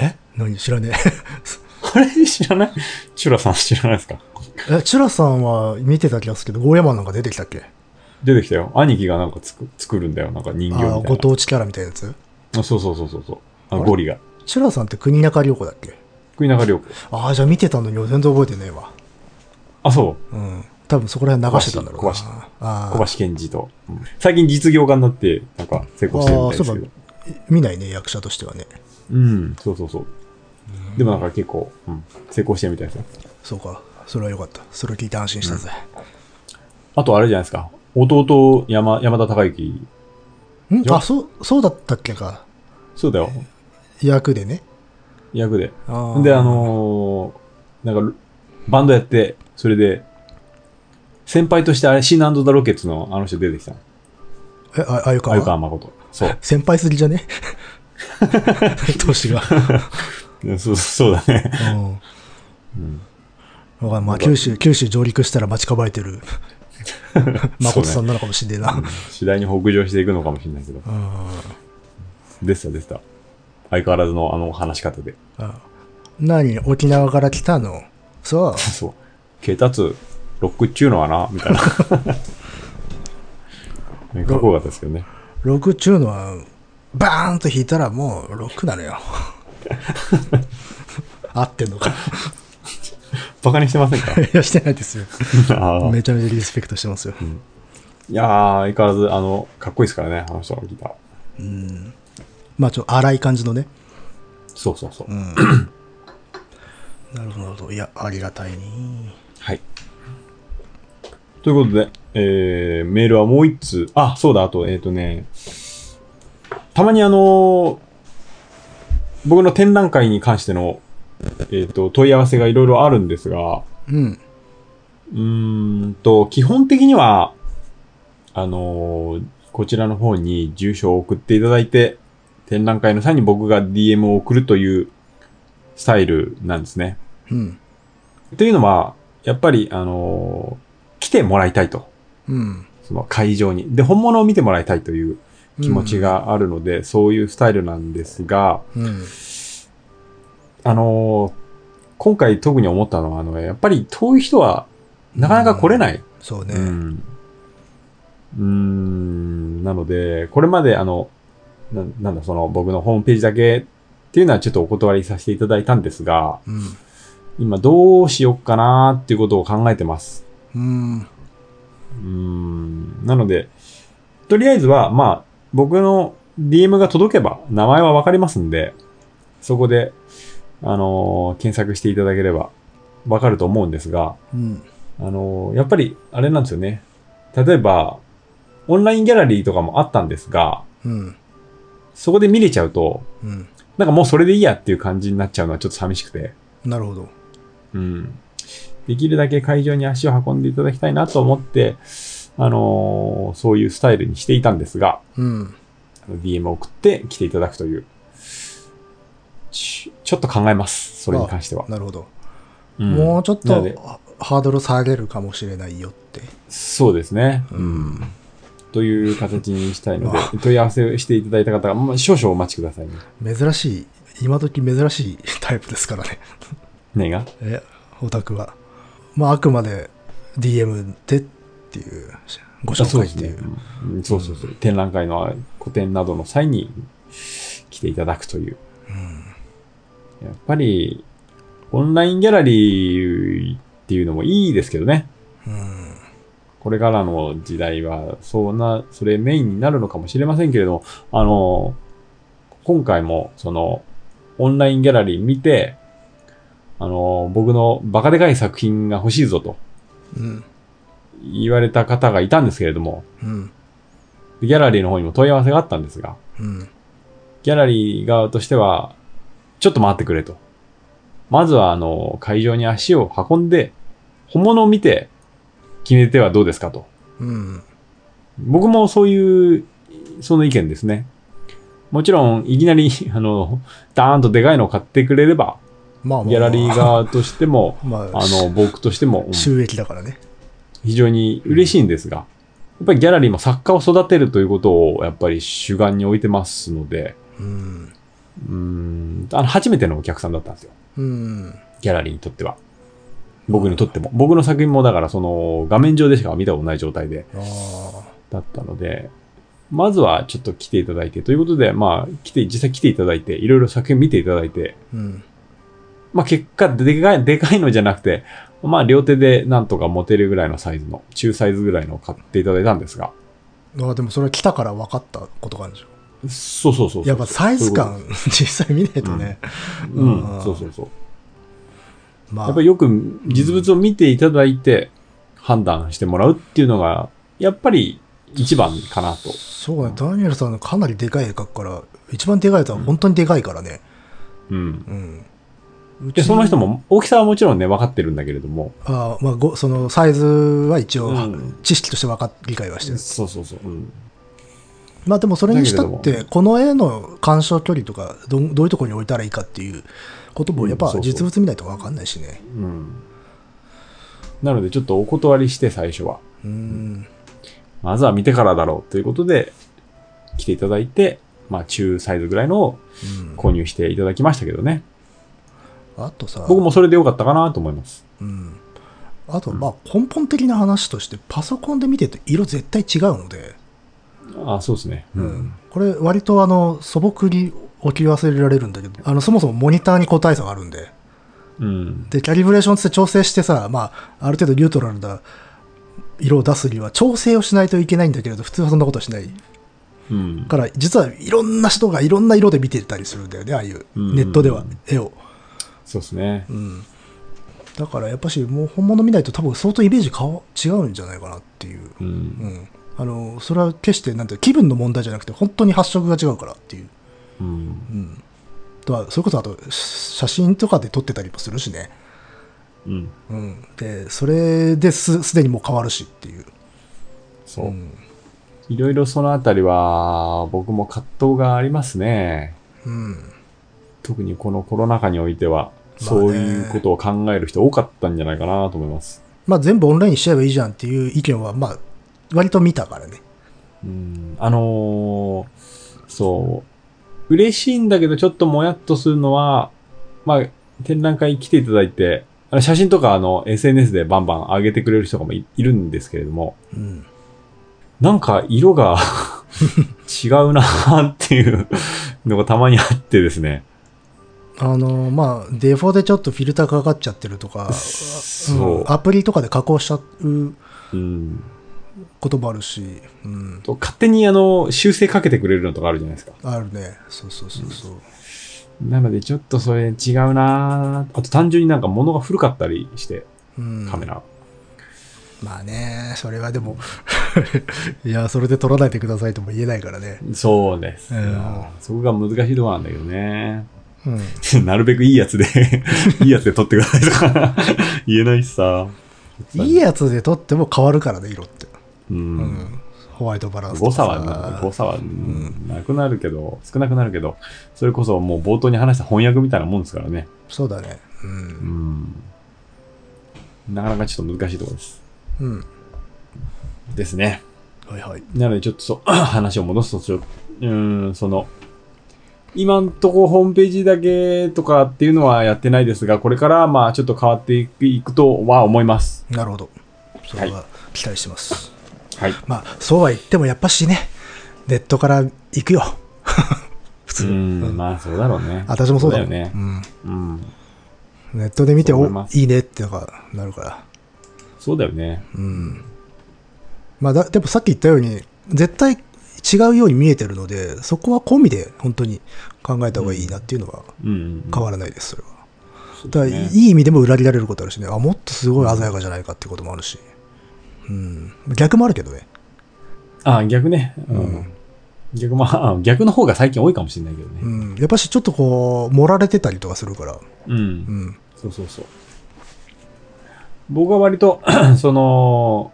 え？何？知らね あれ知らない？チュラさん知らないですか？え。え、チュラさんは見てた気がするけど、ゴーヤマンなんか出てきたっけ？出てきたよ。兄貴がなんかつく作るんだよ。なんか人形みたいああ、な。ご当地キャラみたいなやつ？あそうそうそうそうそう。あゴリが。チュラさんって国中涼子だっけ？国中涼子。ああ、じゃあ見てたのに全然覚えてねえわ。あ、そう。うん。多分そこら辺流してたんだろうな。小橋あ小橋健二と。うん最近実業家になって、なんか成功してるみたいですけど。あ見ないね、役者としてはね。うん、そうそうそう。でもなんか結構、うん、成功してるみたいですよ。そうか。それはよかった。それ聞いて安心したぜ。あとあれじゃないですか。弟山、山田孝之。よん？あ、そう、そうだったっけか。そうだよ。役でね。役で。あーで、あのーなんか、バンドやって、それで、先輩としてあれ、シーナザ・ロケッツのあの人出てきたの。え、あ、あゆか鮎川誠。そう。先輩すぎじゃね？年が。うんそうそうだね。うん。わかんまあ、九州、九州上陸したら待ち構えてる、誠さんなのかもしんねえな。次第に北上していくのかもしれないけど。うん。でしたでした。相変わらずのあの話し方で。あ何？沖縄から来たの？そう。そう。毛立つロックっちゅうのはな、みたいな。ねかっこよかったですけどね。ロックっちゅうのは、バーンと弾いたらもうロックなのよ。合ってんのか？バカにしてませんか？いや、してないですよ。めちゃめちゃリスペクトしてますよ。いやー、相変わらず、あの、かっこいいですからね、あの人のギター。うん。まあ、ちょっと荒い感じのね。そうそうそう。うん。なるほど、なるほど。いや、ありがたいね。はい。ということで、えー、メールはもう一通。あ、そうだ、あと、えっ、とね、たまにあのー僕の展覧会に関しての、えっ、と、問い合わせがいろいろあるんですが、うん。うーんと、基本的には、あのーこちらの方に住所を送っていただいて、展覧会の際に僕が DM を送るというスタイルなんですね。うん。というのは、やっぱり、あのー来てもらいたいと。うん。その会場に。で、本物を見てもらいたいという気持ちがあるので、そういうスタイルなんですが、うん。あのー今回特に思ったのは、あの、やっぱり遠い人はなかなか来れない。そうね。うん。うーん、なので、これまであの、ななんだ、その僕のホームページだけっていうのはちょっとお断りさせていただいたんですが、うん。今どうしよっかなっていうことを考えてます。うん。うーん、なので、とりあえずは、まあ、僕の DM が届けば名前はわかりますんで、そこで、あのー検索していただければわかると思うんですが、うん。あのーやっぱり、あれなんですよね。例えば、オンラインギャラリーとかもあったんですが、うん。そこで見れちゃうと、うん。なんかもうそれでいいやっていう感じになっちゃうのはちょっと寂しくて、なるほど。うん。できるだけ会場に足を運んでいただきたいなと思って、あのーそういうスタイルにしていたんですが、うん。DM を送って来ていただくという、ちちょっと考えます。それに関しては。なるほど。うんもうちょっとハードル下げるかもしれないよって。そうですね。うん。という形にしたいのであ、問い合わせをしていただいた方が、まあ、少々お待ちくださいね。珍しい、今時珍しいタイプですからね。ねが？え、オタクは。まあ、あくまで DM でっていう、ご紹介っていう。うんそうそうそう。展覧会の個展などの際に来ていただくという。やっぱり、オンラインギャラリーっていうのもいいですけどね。うん。これからの時代は、そんな、それメインになるのかもしれませんけれど、あの、今回も、その、オンラインギャラリー見て、あの、僕のバカでかい作品が欲しいぞとうん。言われた方がいたんですけれども、うん。ギャラリーの方にも問い合わせがあったんですが、うん。ギャラリー側としては、ちょっと待ってくれと。まずは、あの、会場に足を運んで、本物を見て、決めてはどうですかと。うん。僕もそういう、その意見ですね。もちろん、いきなり、あの、ダーンとでかいのを買ってくれれば、まあまあ。ギャラリー側としても、まあ、あの、僕としても、うん収益だからね。非常に嬉しいんですが、やっぱりギャラリーも作家を育てるということを、やっぱり主眼に置いてますので、うん。うーん、あの、初めてのお客さんだったんですよ。うん。ギャラリーにとっては。僕にとっても。僕の作品もだから、その、画面上でしか見たことない状態で。だったので、まずはちょっと来ていただいて、ということで、まあ、来て、実際来ていただいて、いろいろ作品見ていただいて、うん。まあ結果、でかい、でかいのじゃなくて、まあ両手でなんとか持てるぐらいのサイズの、中サイズぐらいのを買っていただいたんですが、ああ、でもそれ来たから分かったことがあるんでしょ。そうそうそうそう。やっぱサイズ感、実際見ないとね。うん、うんそうそうそう。まあ、やっぱりよく実物を見ていただいて判断してもらうっていうのが、やっぱり一番かなと。そうね、ダニエルさんのかなりでかい絵描くから、一番でかいやつは本当にでかいからね。うん。うん。うで、ちその人。も、大きさはもちろんね、分かってるんだけれども、ああ、まあご、そのサイズは一応、うん知識として分かっ理解はしてる。そうそうそう。うん。まあでもそれにしたって、この絵の鑑賞距離とかど、どういうところに置いたらいいかっていうことも、やっぱ実物見ないと分かんないしね。うん。なので、ちょっとお断りして、最初は。うん。まずは見てからだろうということで、来ていただいて、まあ、中サイズぐらいのをうん購入していただきましたけどね。あとさ、僕もそれでよかったかなと思います。うん。あと、まあ、根本的な話として、パソコンで見てると色絶対違うので、あそうですね。うん。これ、割とあの、素朴に置き忘れられるんだけど、あの、そもそもモニターに個体差があるんで、うん。で、キャリブレーションって調整してさ、まあ、ある程度ニュートラルな色を出すには調整をしないといけないんだけれど、普通はそんなことはしない。うん。から、実はいろんな人がいろんな色で見てたりするんだよね、ああいう、うんネットでは、絵を。そうですね。うん。だから、やっぱし、もう本物見ないと多分相当イメージ変わ違うんじゃないかなっていう。う。うんん。あの、それは決して、なんて気分の問題じゃなくて、本当に発色が違うからっていう。うん。うん。とは、それこそあと、写真とかで撮ってたりもするしね。うん。うん。で、それです、すでにもう変わるしっていう。そう。ん。いろいろそのあたりは、僕も葛藤がありますね。うん。特にこのコロナ禍においては、そういうことを考える人多かったんじゃないかなと思います。まあ全部オンラインにしちゃえばいいじゃんっていう意見は、まあ、割と見たからね。うん。あのーそう。嬉しいんだけど、ちょっともやっとするのは、まあ、展覧会来ていただいて、あの写真とかあの SNS でバンバン上げてくれる人とかもいいるんですけれども、うん。なんか色が 違うなっていうのがたまにあってですね。あの、まあ、デフォでちょっとフィルターかかっちゃってるとか、そううんアプリとかで加工しちゃううん。こともあるし、うん。と勝手にあの、修正かけてくれるのとかあるじゃないですか。あるね。そうそうそうそう。なのでちょっとそれ違うなあと単純になんか物が古かったりして、うん、カメラ。まあね、それはでも、いや、それで撮らないでくださいとも言えないからね。そうです、うんそこが難しいところなんだけどね。うん。なるべくいいやつで、いいやつで撮ってくださいとか言えないしさ。いいやつで撮っても変わるからね、色って。う。うんん。ホワイトバランスと誤差はな、誤差はなくなるけど、少なくなるけど、それこそもう冒頭に話した翻訳みたいなもんですからね。そうだね。う。うんん。なかなかちょっと難しいところです。うん。ですね。はいはい。なのでちょっとそう、話を戻すとちょ、うーん、その、今んとこホームページだけとかっていうのはやってないですが、これからまあちょっと変わっていくいくとは思います。なるほど。それは期待してます。はい。まあ、そうは言ってもやっぱしね、ネットから行くよ。普通。うん、うんまあそうだろうね。私もそうだよね。うん。うん。ネットで見て、おいいいねってのがなるから。そうだよね。うん。まあだ、でもさっき言ったように、絶対違うように見えてるので、そこは込みで本当に考えた方がいいなっていうのは。変わらないです、それは。だから、ねいい意味でも裏切られることあるしね、あ、もっとすごい鮮やかじゃないかっていうこともあるし。うん。逆もあるけどね。あ、逆ね。ううんん。逆、まあ、逆の方が最近多いかもしれないけどね。うん。やっぱしちょっとこう、盛られてたりとかするから。うん。うん。そうそうそう。僕は割と、その、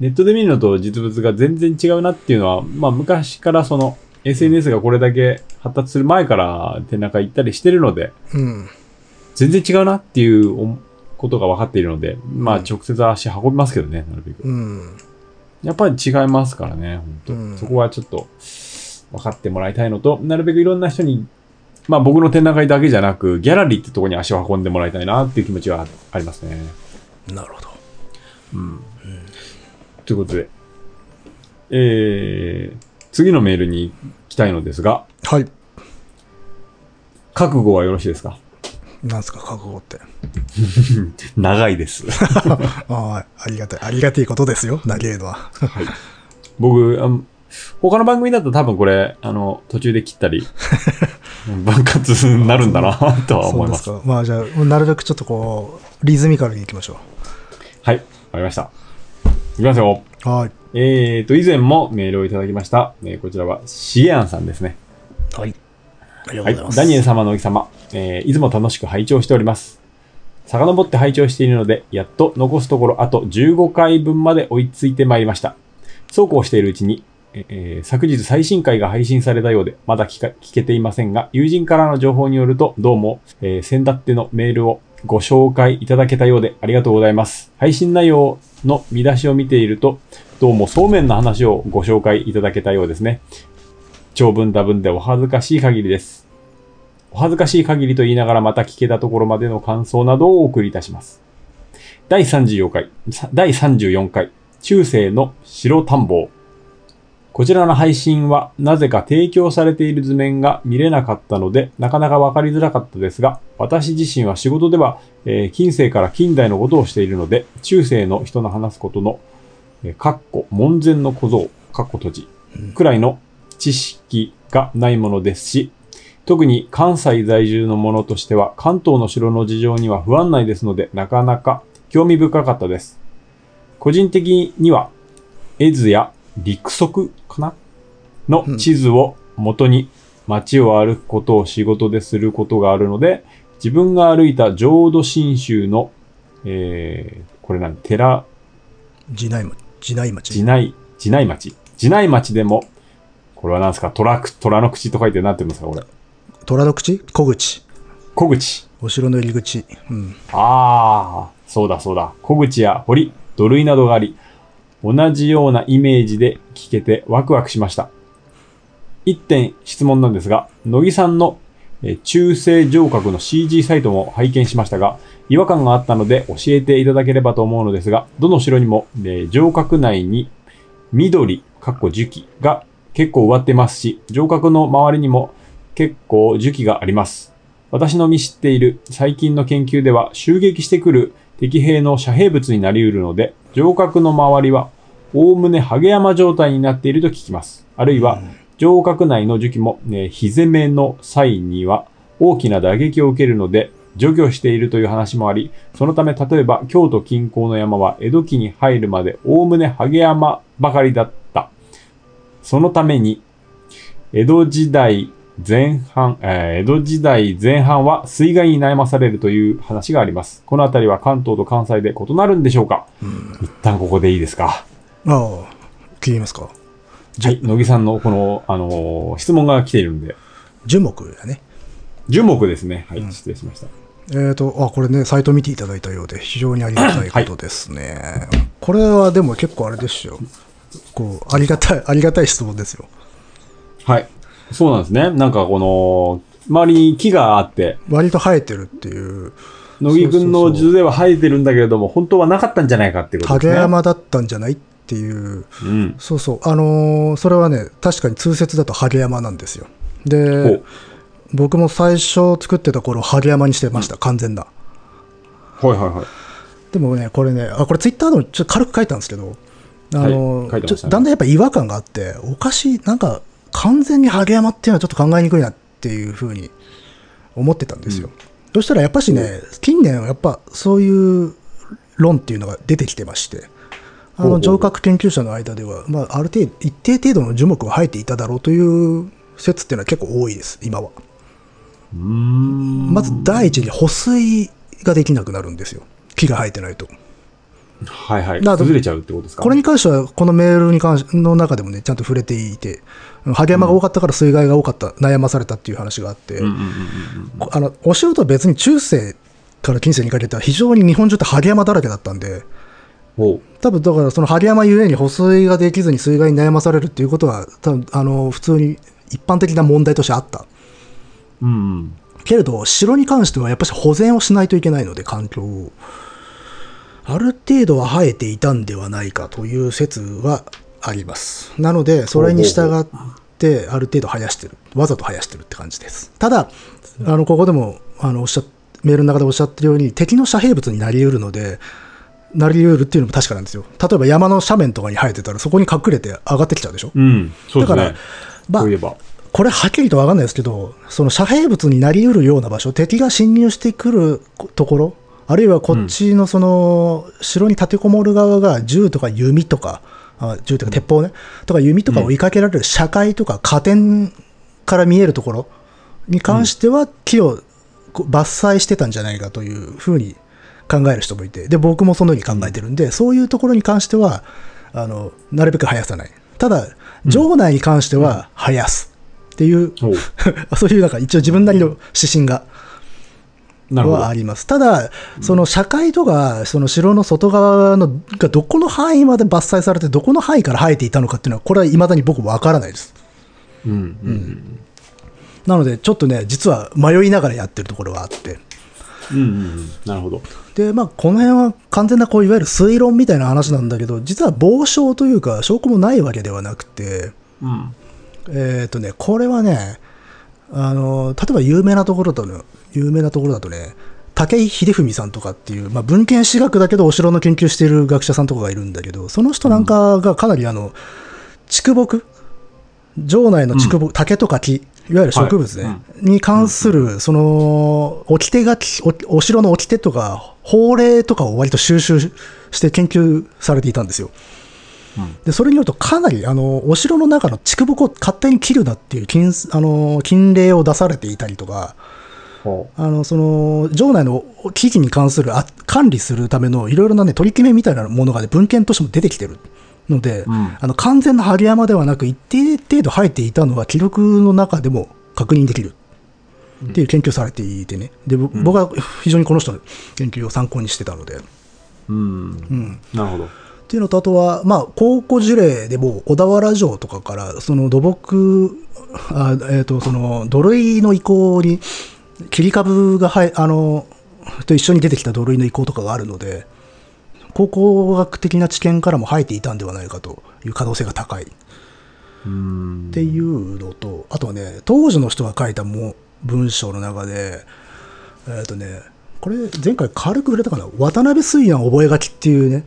ネットで見るのと実物が全然違うなっていうのは、まあ昔からその SNS がこれだけ発達する前から展覧会行ったりしてるので、うん。全然違うなっていうことが分かっているので、まあ直接足運びますけどね、なるべく。うん。やっぱり違いますからね、本当、うんそこはちょっと分かってもらいたいのと、なるべくいろんな人に、まあ僕の展覧会だけじゃなく、ギャラリーってところに足を運んでもらいたいなっていう気持ちはありますね。なるほど。うん。ということで、えー、次のメールに行きたいのですが、はい。覚悟はよろしいですか？なんすか、覚悟って。長いです。あ あ、ありがたい。ありがたいことですよ、長えのは。はい。僕、あ他の番組だと多分これ、あの、途中で切ったり、分割になるんだなとは思います。そうですか。まあじゃあ、なるべくちょっとこう、リズミカルにいきましょはい、わかりました。いきますよ。う。はい。えーと、以前もメールをいただきました。えーこちらは、シエアンさんですね。はい。ありがとうはいございま。す。ダニエル様のおき様、えーいつも楽しく拝聴しております。遡って拝聴しているので、やっと残すところあと15回分まで追いついてまいりました。そうこうしているうちに、えー昨日最新回が配信されたようで、まだ聞けていませんが、友人からの情報によると、どうも、えー先だってのメールをご紹介いただけたようでありがとうございます。配信内容の見出しを見ていると、どうもそうめんの話をご紹介いただけたようですね。長文多文でお恥ずかしい限りです。お恥ずかしい限りと言いながらまた聞けたところまでの感想などをお送りいたします。第34回、第34回、中世の城探訪。こちらの配信はなぜか提供されている図面が見れなかったので、なかなかわかりづらかったですが、私自身は仕事では、えー近世から近代のことをしているので、中世の人の話すことの、えーかっこ門前の小僧、かっこ閉じ、くらいの知識がないものですし、特に関西在住の者としては関東の城の事情には不安内ですので、なかなか興味深かったです。個人的には、絵図や陸足かな？の地図を元に街を歩くことを仕事ですることがあるので、自分が歩いた浄土真宗の、えー、これなん寺、地内町。地内町。地内、地内町。地内町でも、これは何ですか？虎く、虎の口と書いて何て言うんですかこれ。虎の口？小口。小口。お城の入り口。うん。ああ、そうだそうだ。小口や堀、土塁などがあり、同じようなイメージで聞けてワクワクしました。一点質問なんですが、乃木さんのえー中世城郭の CG サイトも拝見しましたが、違和感があったので教えていただければと思うのですが、どの城にも、えー城郭内に緑、かっこ樹木が結構植わってますし、城郭の周りにも結構樹木があります。私の見知っている最近の研究では襲撃してくる敵兵の遮蔽物になり得るので、城郭の周りはおおむねハゲ山状態になっていると聞きます。あるいは、城郭内の樹木も、ね、火攻めの際には大きな打撃を受けるので、除去しているという話もあり、そのため例えば京都近郊の山は江戸期に入るまでおおむねハゲ山ばかりだった。そのために、江戸時代前半、えー江戸時代前半は水害に悩まされるという話があります。このあたりは関東と関西で異なるんでしょうか、一旦ここでいいですか？ああ、聞きますか？はい。乃木さんのこの、あのー質問が来ているんで、樹木だね。樹木ですね。はい。失礼しました。えっ、と、あ、これね、サイト見ていただいたようで、非常にありがたいことですね。これはでも結構あれですよ。こう、ありがたい、ありがたい質問ですよ。はい。そうなんですね。なんかこの、周りに木があって、割と生えてるっていう、乃木くんの図では生えてるんだけれども、本当はなかったんじゃないかっていうことですね。影山だったんじゃないっていう、うん。そうそう、あのーそれはね、確かに通説だと影山なんですよ。ほでう、僕も最初作ってた頃、影山にしてました、完全な。はいはいはい。でもね、これね、あ、これツイッターでもちょっと軽く書いたんですけど、あの、はいねだんだんやっぱ違和感があって、おかしい、なんか、完全にハゲ山っていうのはちょっと考えにくいなっていうふうに思ってたんですよ。そしたらやっぱしね、近年はやっぱそういう論っていうのが出てきてまして、あの、城郭研究者の間では、まあ、ある程度、一定程度の樹木は生えていただろうという説っていうのは結構多いです、今は。まず第一に保水ができなくなるんですよ。木が生えてないと。はいはい。崩れちゃうってことですか？これに関しては、このメールに関しの中でもね、ちゃんと触れていて、ハゲ山が多かったから水害が多かった、悩まされたっていう話があって、うんうんうんうんあのお城とは別に中世から近世にかけては非常に日本中ってハゲ山だらけだったんで、ほ多分だからそのハゲ山ゆえに保水ができずに水害に悩まされるっていうことは、多分あの普通に一般的な問題としてあった。う。うんうん。けれど、城に関してはやっぱり保全をしないといけないので、環境を。ある程度は生えていたんではないかという説はあります。なので、それに従って、ある程度生やしてる。わざと生やしてるって感じです。ただ、あの、ここでも、あの、おっしゃっメールの中でおっしゃってるように、敵の遮蔽物になり得るので、なり得るっていうのも確かなんですよ。例えば山の斜面とかに生えてたら、そこに隠れて上がってきちゃうでしょ？うん。そうですだからね。まあ。これはっきりと分かんないですけど、その遮蔽物になり得るような場所、敵が侵入してくるところ、あるいはこっちのその、城に立てこもる側が銃とか弓とか、あ銃とか鉄砲ね、とか弓とかを追いかけられる社会とか加点から見えるところに関しては、木を伐採してたんじゃないかというふうに考える人もいて、で、僕もそのように考えてるんで、そういうところに関しては、あの、なるべく生やさない。ただ、城内に関しては生やすっていう。そういうなんか一応自分なりの指針がはあ。ります。ただ、その社会とか、その城の外側のがどこの範囲まで伐採されて、どこの範囲から生えていたのかっていうのは、これは未だに僕もわからないです。うんうんなので、ちょっとね、実は迷いながらやってるところがあって。うん。うん。なるほど。で、まあ、この辺は完全な、こう、いわゆる推論みたいな話なんだけど、実は傍証というか、証拠もないわけではなくて、うん。えっ、とね、これはね、あの、例えば有名なところだとね、有名なところだとね、武井秀文さんとかっていう、まあ、文献史学だけどお城の研究している学者さんとかがいるんだけど、その人なんかがかなりあの、竹木、城内の竹木、竹とか木、いわゆる植物ね、はに関する、その、掟がき、おお城の掟とか、法令とかを割と収集して研究されていたんですよ。でそれによると、かなりあのお城の中の竹木を勝手に切るなっていう禁あの禁令を出されていたりとか、ほあのその城内の危機に関するあ管理するためのいろいろな、ね、取り決めみたいなものが、ね、文献としても出てきてるので、うんあの完全な針山ではなく、一定程度生えていたのは記録の中でも確認できるっていう研究されていてね、でぼ僕は非常にこの人の研究を参考にしてたので。う。うん。なるほど。っていうのと、あとは、まあ、考古事例でも、小田原城とかから、その土木、あえっ、と、その土塁の遺構に、切り株がはい、あの、と一緒に出てきた土塁の遺構とかがあるので、考古学的な知見からも生えていたんではないかという可能性が高いっうん。ていうのと、あとはね、当時の人が書いたも文章の中で、えっ、とね、これ前回軽く触れたかな？渡辺水安覚書っていうね、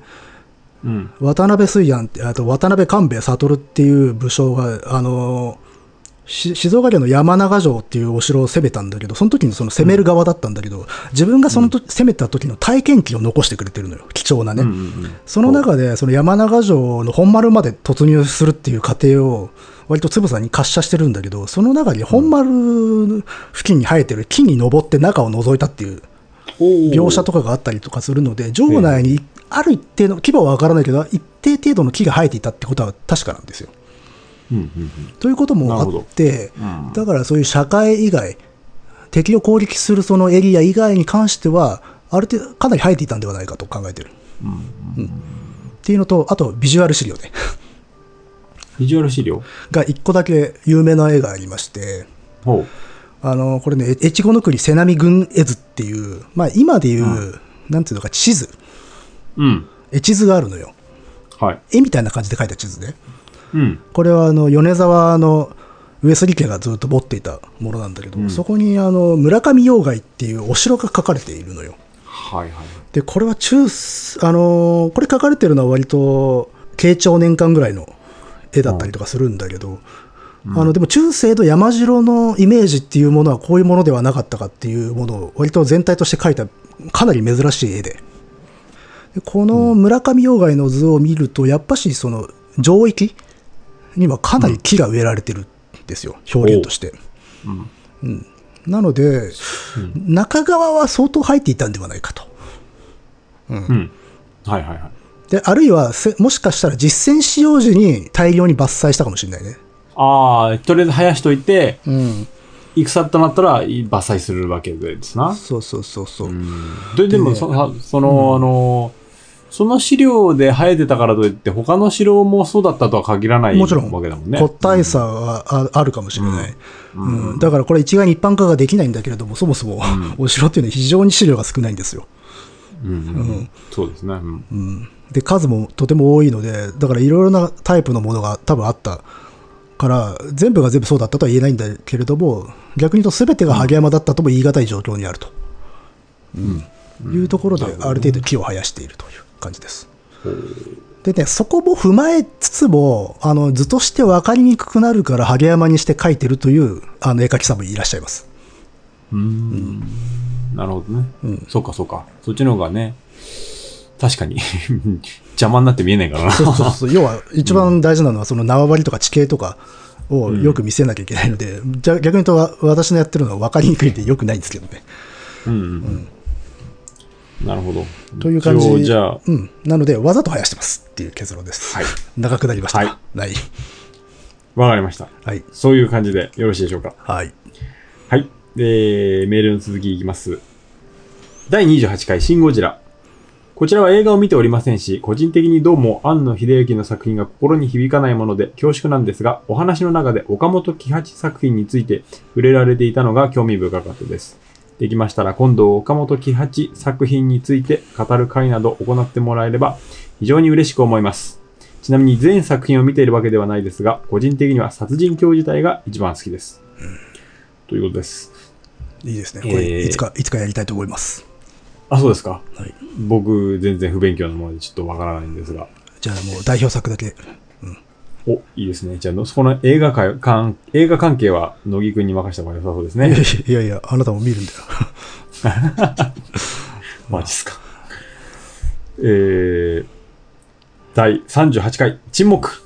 うん。渡辺水安って、あと渡辺官兵衛悟っていう武将が、あのし静岡県の山長城っていうお城を攻めたんだけど、その時にその攻める側だったんだけど、自分がそのと、攻めた時の体験記を残してくれてるのよ、貴重なね。うんうんうん。その中で、その山長城の本丸まで突入するっていう過程を、割とつぶさに滑車してるんだけど、その中に本丸付近に生えてる木に登って中を覗いたっていう描写とかがあったりとかするので、城内にある一定の、規模は分からないけど、一定程度の木が生えていたってことは確かなんですよ。うんうんうん。ということもあって、うんだからそういう社会以外、敵を攻撃するそのエリア以外に関しては、ある程度、かなり生えていたんではないかと考えてる。うんっていうのと、あとビジュアル資料ね。ビジュアル資料？が一個だけ有名な絵がありまして、ほう。あの、これね、越後の国瀬波軍絵図っていう、まあ今でいう、うなんていうのか、地図、うん。絵地図があるのよ。はい。絵みたいな感じで描いた地図ね。うん。これはあの米沢の上杉家がずっと持っていたものなんだけど、うんそこにあの村上要害っていうお城が書かれているのよ。はいはい。で、これは中、あのーこれ書かれてるのは割と、慶長年間ぐらいの絵だったりとかするんだけど、あの、でも中世の山城のイメージっていうものはこういうものではなかったかっていうものを割と全体として描いたかなり珍しい絵で。でこの村上妖怪の図を見ると、やっぱしその上域にはかなり木が植えられてるんですよ、表現として。うんなので、中側は相当入っていたんではないかと。うん。はいはいはい。で、あるいはせ、もしかしたら実践使用時に大量に伐採したかもしれないね。ああ、とりあえず生やしといて、うん。戦となったら伐採するわけですな。そうそうそうそう。で、でもでそ、その、あの、その資料で生えてたからといって、他の城もそうだったとは限らないもちろん、わけだもんね。個体差はああるかもしれない。うん。だからこれ一概に一般化ができないんだけれども、そもそも、お城っていうのは非常に資料が少ないんですよ。うんうんそうですね。うん。うん。で、数もとても多いので、だからいろいろなタイプのものが多分あったから、全部が全部そうだったとは言えないんだけれども、逆に言うと全てが萩山だったとも言い難い状況にあると。いうところで、ある程度木を生やしているという感じです。でね、そこも踏まえつつも、あの図として分かりにくくなるから、萩山にして描いてるというあの絵描きさんもいらっしゃいます。なるほどね。そうかそうか。そっちの方がね、確かに 邪魔になって見えないからな。そうそうそう要は一番大事なのは、その縄張りとか地形とかをよく見せなきゃいけないので、じゃあ逆に言うと、わ私のやってるのは分かりにくいんでよくないんですけどね。うんうんうん。なるほど。という感じじゃあ、うん、なので、わざと生やしてますっていう結論です。はい。長くなりました。はいはい。わかりました。はい。そういう感じでよろしいでしょうか。はい。はい。で、メールの続きいきます。第28回シン・ゴジラ。こちらは映画を見ておりませんし、個人的にどうも庵野秀明の作品が心に響かないもので恐縮なんですが、お話の中で岡本喜八作品について触れられていたのが興味深かったです。できましたら今度岡本喜八作品について語る会など行ってもらえれば非常に嬉しく思います。ちなみに全作品を見ているわけではないですが、個人的には殺人狂自体が一番好きです。ということです。いいですね。こえーれ、いつか、いつかやりたいと思います。あ、そうですか。はい。僕、全然不勉強なものでちょっとわからないんですが。じゃあもう代表作だけ。お、いいですね。じゃあの、そこの映画界、関映画関係は、乃木くんに任せた方が良さそうですね。やいやいや、あなたも見るんだよ。マジっすか。えー、第38回、沈黙。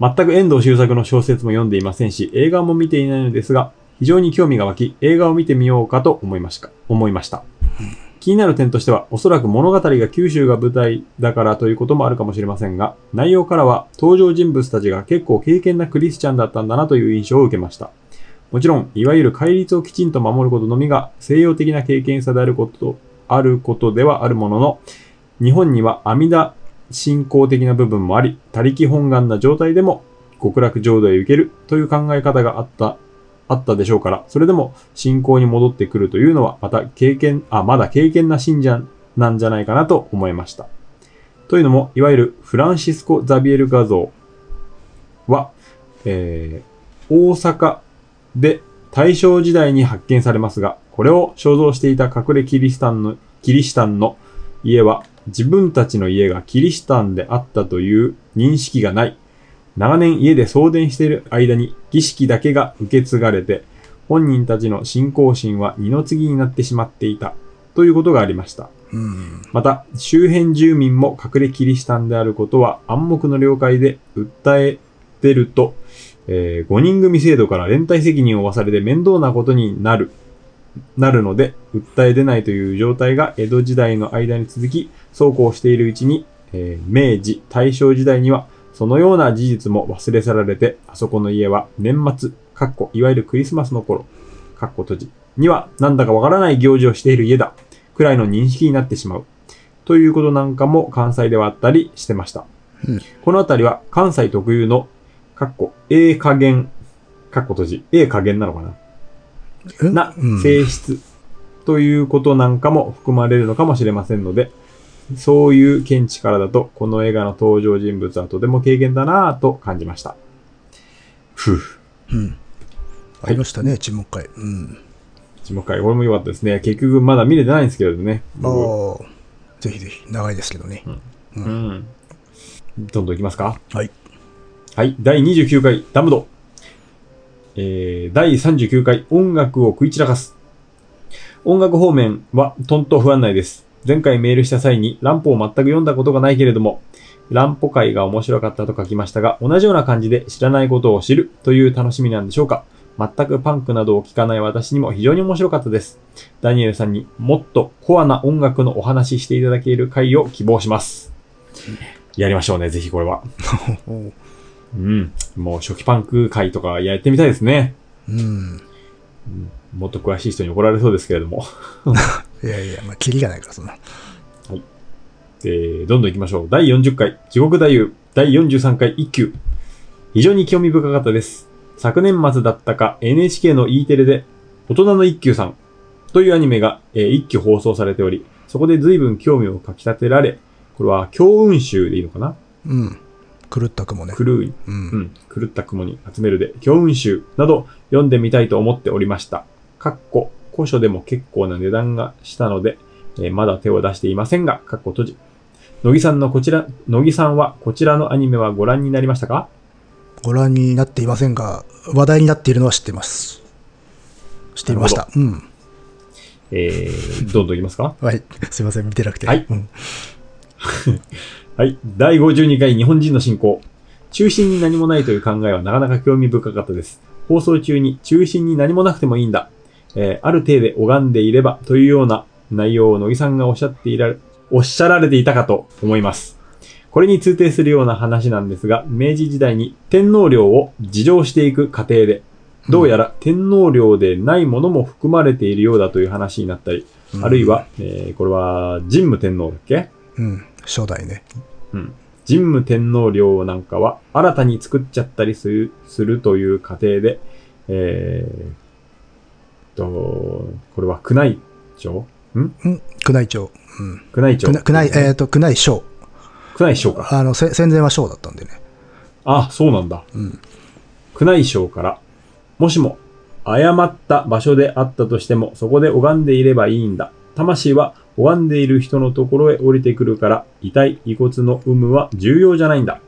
全く遠藤周作の小説も読んでいませんし、映画も見ていないのですが、非常に興味が湧き、映画を見てみようかと思いました。思いました。気になる点としては、おそらく物語が九州が舞台だからということもあるかもしれませんが、内容からは登場人物たちが結構敬虔なクリスチャンだったんだなという印象を受けました。もちろん、いわゆる戒律をきちんと守ることのみが西洋的な経験さであること、あることではあるものの、日本には阿弥陀信仰的な部分もあり、他力本願な状態でも極楽浄土へ行けるという考え方があった、あったでしょうから、それでも信仰に戻ってくるというのは、また経験、あ、まだ経験な信者なんじゃないかなと思いました。というのも、いわゆるフランシスコ・ザビエル画像は、えー、大阪で大正時代に発見されますが、これを肖像していた隠れキリシタンの、キリシタンの家は自分たちの家がキリシタンであったという認識がない。長年家で送電している間に儀式だけが受け継がれて、本人たちの信仰心は二の次になってしまっていた。ということがありました。うん。また、周辺住民も隠れキリシタンであることは暗黙の了解で訴えてると、え5人組制度から連帯責任を負わされて面倒なことになる、なるので、訴え出ないという状態が江戸時代の間に続き、そうこうしているうちに、えー明治、大正時代には、そのような事実も忘れ去られて、あそこの家は年末、かっこいわゆるクリスマスの頃、かっこ閉じ、にはなんだかわからない行事をしている家だ、くらいの認識になってしまう。ということなんかも関西ではあったりしてました。うん。このあたりは関西特有の、かっこ、A 加減、かっこ閉じ、A 加減なのかな？え？なうん。性質。ということなんかも含まれるのかもしれませんので、そういう見地からだと、この映画の登場人物はとても軽減だなぁと感じました。ふう。うん。ありましたね、沈黙会。うん。沈黙会。これも良かったですね。結局まだ見れてないんですけれどね。僕ああ、ぜひぜひ、長いですけどね。うん。どんどんいきますか。はい。はい。第29回、ダムド。えー、第39回、音楽を食い散らかす。音楽方面は、とんと不安内です。前回メールした際に、乱歩を全く読んだことがないけれども、乱歩会が面白かったと書きましたが、同じような感じで知らないことを知るという楽しみなんでしょうか。全くパンクなどを聞かない私にも非常に面白かったです。ダニエルさんにもっとコアな音楽のお話ししていただける回を希望します。やりましょうね、ぜひこれは。お うん。もう初期パンク会とかやってみたいですね。うん。もっと詳しい人に怒られそうですけれども。いやいや、まあ、キリがないから、そんな。えー、どんどん行きましょう。第40回、地獄太夫、第43回一休。非常に興味深かったです。昨年末だったか NHK の E テレで、大人の一休さんというアニメが、えー一休放送されており、そこで随分興味をかき立てられ、これは強運集でいいのかな？うん。狂った雲ね。狂い、うん。うん、狂った雲に集めるで、強運集など読んでみたいと思っておりました。かっこ、古書でも結構な値段がしたので、えーまだ手を出していませんが、かっこ閉じ。乃木さんのこちら、乃木さんはこちらのアニメはご覧になりましたか？ご覧になっていませんが、話題になっているのは知っています。知っていました。うん。えー、どんどんいきますか？はい。すいません、見てなくて。はいうん。はい。第52回日本人の進行。中心に何もないという考えはなかなか興味深かったです。放送中に中心に何もなくてもいいんだ。えーある程度拝んでいればというような内容を乃木さんがおっしゃっていられ、おっしゃられていたかと思います。これに通底するような話なんですが、明治時代に天皇陵を自浄していく過程で、どうやら天皇陵でないものも含まれているようだという話になったり、うんあるいは、えーこれは神武天皇だっけ？うん。初代ね。うん。神武天皇陵なんかは新たに作っちゃったりするするという過程で、えー、と、これは宮内庁？ん？うん。宮内庁。うん。宮内庁宮内、えっ、と、宮内省。宮内省か。あの、せ戦前は省だったんでね。あ、そうなんだ。うん。宮内省から、もしも誤った場所であったとしても、そこで拝んでいればいいんだ。魂は拝んでいる人のところへ降りてくるから、遺体、遺骨の有無は重要じゃないんだ。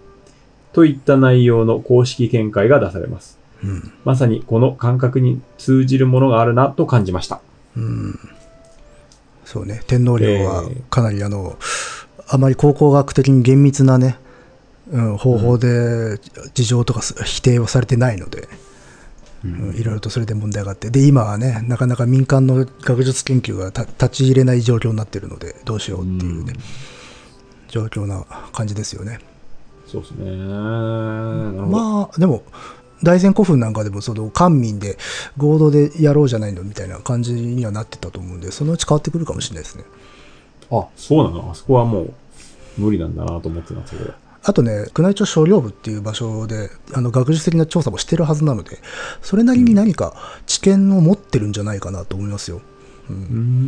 といった内容の公式見解が出されます。うん。まさにこの感覚に通じるものがあるなと感じました。うん。そうね。天皇陵はえーかなりあの、あまり考古学的に厳密なね、うん、方法で事情とかす否定をされてないので、うんいろいろとそれで問題があって、で、今はね、なかなか民間の学術研究がた立ち入れない状況になってるので、どうしようっていうね、状況な感じですよね。そうですね。まあ、でも、大前古墳なんかでも、その、官民で合同でやろうじゃないのみたいな感じにはなってたと思うんで、そのうち変わってくるかもしれないですね。あ、そうなの？あそこはもう無理なんだなと思ってたんですけど。あとね、宮内庁所領部っていう場所で、あの、学術的な調査もしてるはずなので、それなりに何か知見を持ってるんじゃないかなと思いますよ。うん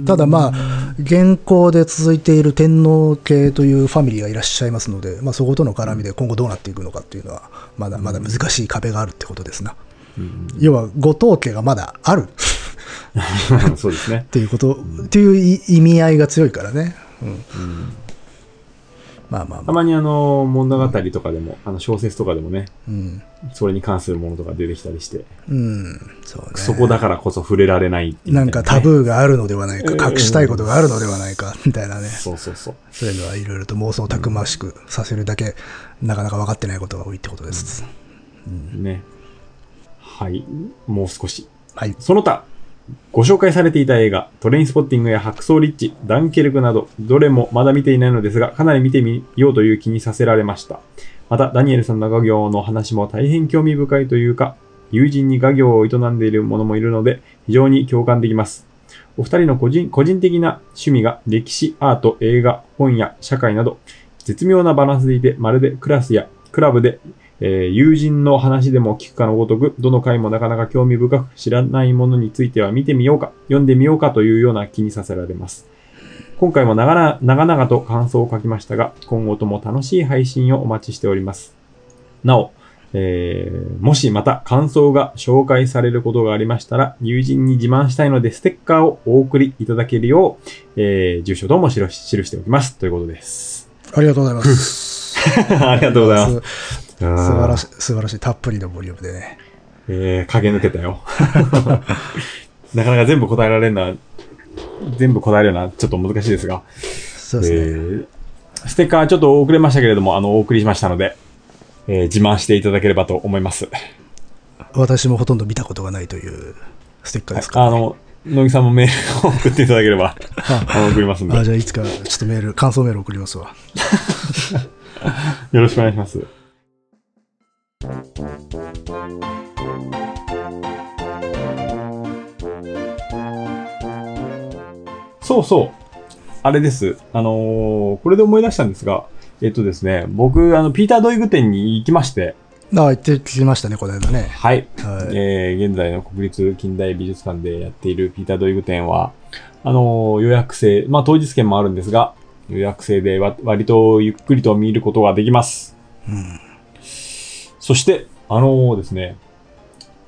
ただまあ、現行で続いている天皇系というファミリーがいらっしゃいますので、まあ、そことの絡みで今後どうなっていくのかっていうのは、まだまだ難しい壁があるってことですな。うん要は、後藤家がまだある そうですねっ。ていうこと、っていうい意味合いが強いからね。うん。まあまあまあ。たまにあの、物語とかでも、あの小説とかでもね、うん。それに関するものとか出てきたりして、うん。そうね。そこだからこそ触れられないいうなんかター。ブーがあるのではないか、うん隠したいことがあるのではないか、みたいなね。そうそうそう。そういうのはいろいろと妄想をたくましくさせるだけ、なかなか分かってないことが多いってことです。ね。はい。もう少し。はい。その他、ご紹介されていた映画、トレインスポッティングや白装リッチ、ダンケルクなど、どれもまだ見ていないのですが、かなり見てみようという気にさせられました。また、ダニエルさんの画業の話も大変興味深いというか、友人に画業を営んでいる者もいるので、非常に共感できます。お二人の個人個人的な趣味が歴史、アート、映画、本や社会など、絶妙なバランスでいて、まるでクラスやクラブで、えー友人の話でも聞くかのごとく、どの回もなかなか興味深く知らないものについては見てみようか、読んでみようかというような気にさせられます。今回も長々と感想を書きましたが、今後とも楽しい配信をお待ちしております。なお、えー、もしまた感想が紹介されることがありましたら、友人に自慢したいのでステッカーをお送りいただけるよう、えー、住所等も記記しておきます。ということです。ありがとうございます。ありがとうございます。す。素晴らしい、素晴らしい。たっぷりのボリュームでね。えー、駆け抜けたよ。なかなか全部答えられるのは、全部答えるのはちょっと難しいですが、そうですね。えーステッカーちょっと遅れましたけれども、あの、お送りしましたので、えー自慢していただければと思います。私もほとんど見たことがないというステッカーですか、あの、乃木さんもメールを送っていただければ、あの送りますんで、よあじゃあいつかちょっとメール、感想メール送りますわ。ろしくお願いします。そうそう。あれです。あのーこれで思い出したんですが、えっとですね、僕、あの、ピーター・ドイグ店に行きまして、あ言ってきましたね、この間ね。はい。はい。えー現在の国立近代美術館でやっているピーター・ドイグ展は、あのー予約制、まあ当日券もあるんですが、予約制でわ割とゆっくりと見ることができます。うん。そして、あのーですね、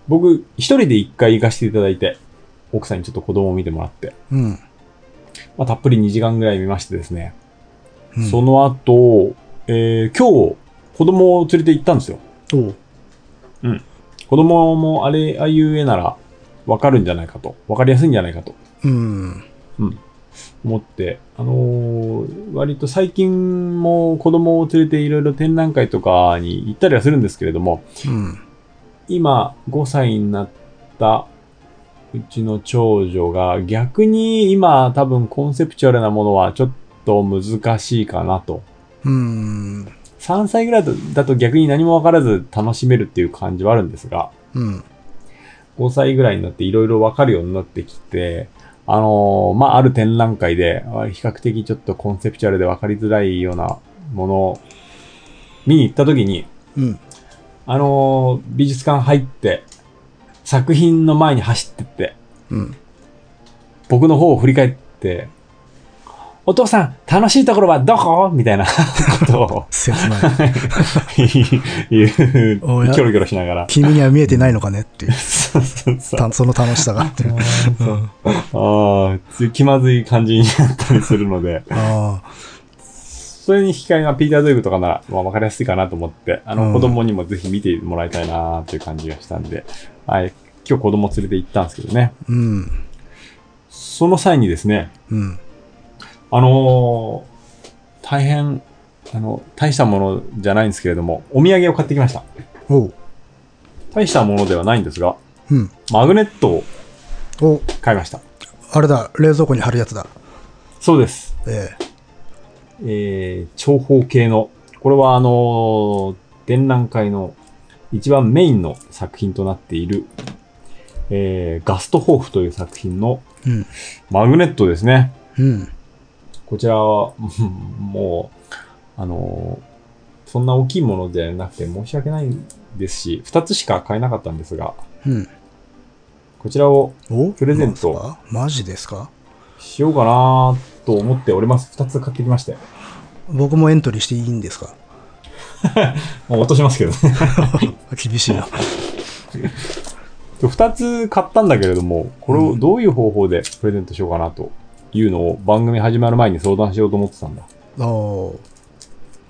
僕、一人で一回行かせていただいて、奥さんにちょっと子供を見てもらって、うん。まあたっぷり2時間ぐらい見ましてですね、うんその後、えー今日、子供を連れて行ったんですよ。おう子供もあれ、ああいう絵なら、わかるんじゃないかと。わかりやすいんじゃないかと。うん。思って、あのー割と最近も子供を連れていろいろ展覧会とかに行ったりはするんですけれども、うん。今5歳になったうちの長女が逆に今多分コンセプチュアルなものはちょっと難しいかなと。うん。3歳ぐらいだと逆に何もわからず楽しめるっていう感じはあるんですが、うん。5歳ぐらいになっていろいろわかるようになってきて、あのーまあ、ある展覧会で、あ比較的ちょっとコンセプチュアルでわかりづらいようなものを見に行った時に、うん。あのー美術館入って、作品の前に走ってって、うん。僕の方を振り返って、お父さん、楽しいところはどこ？みたいなことを切ない。言う、キョロキョロしながら。君には見えてないのかねっていう。そうそうそうたその楽しさが。う んああ、気まずい感じになったりするので、あそれに引き換えがピーター・ドイグとかなら、まあ、わかりやすいかなと思って、あの、うん子供にもぜひ見てもらいたいなという感じがしたんで、はい、今日子供連れて行ったんですけどね。あ。うん。その際にですね、うん。あのー大変、あの、大したものじゃないんですけれども、お土産を買ってきました。大したものではないんですが、うん。マグネットをお、買いました。あれだ、冷蔵庫に貼るやつだ。そうです。ええー、長方形の、これはあのー展覧会の一番メインの作品となっている、えー、ガストホーフという作品の。マグネットですね。うん。こちらは、う んもう、あのーそんな大きいものではなくて申し訳ないですし、二つしか買えなかったんですが、うん。こちらをお？プレゼントマジですか？しようかなと思っております。二つ買ってきまして。僕もエントリーしていいんですか？もう落としますけどね。厳しいな。二つ買ったんだけれども、これをどういう方法でプレゼントしようかなというのを番組始まる前に相談しようと思ってたんだ。ああ。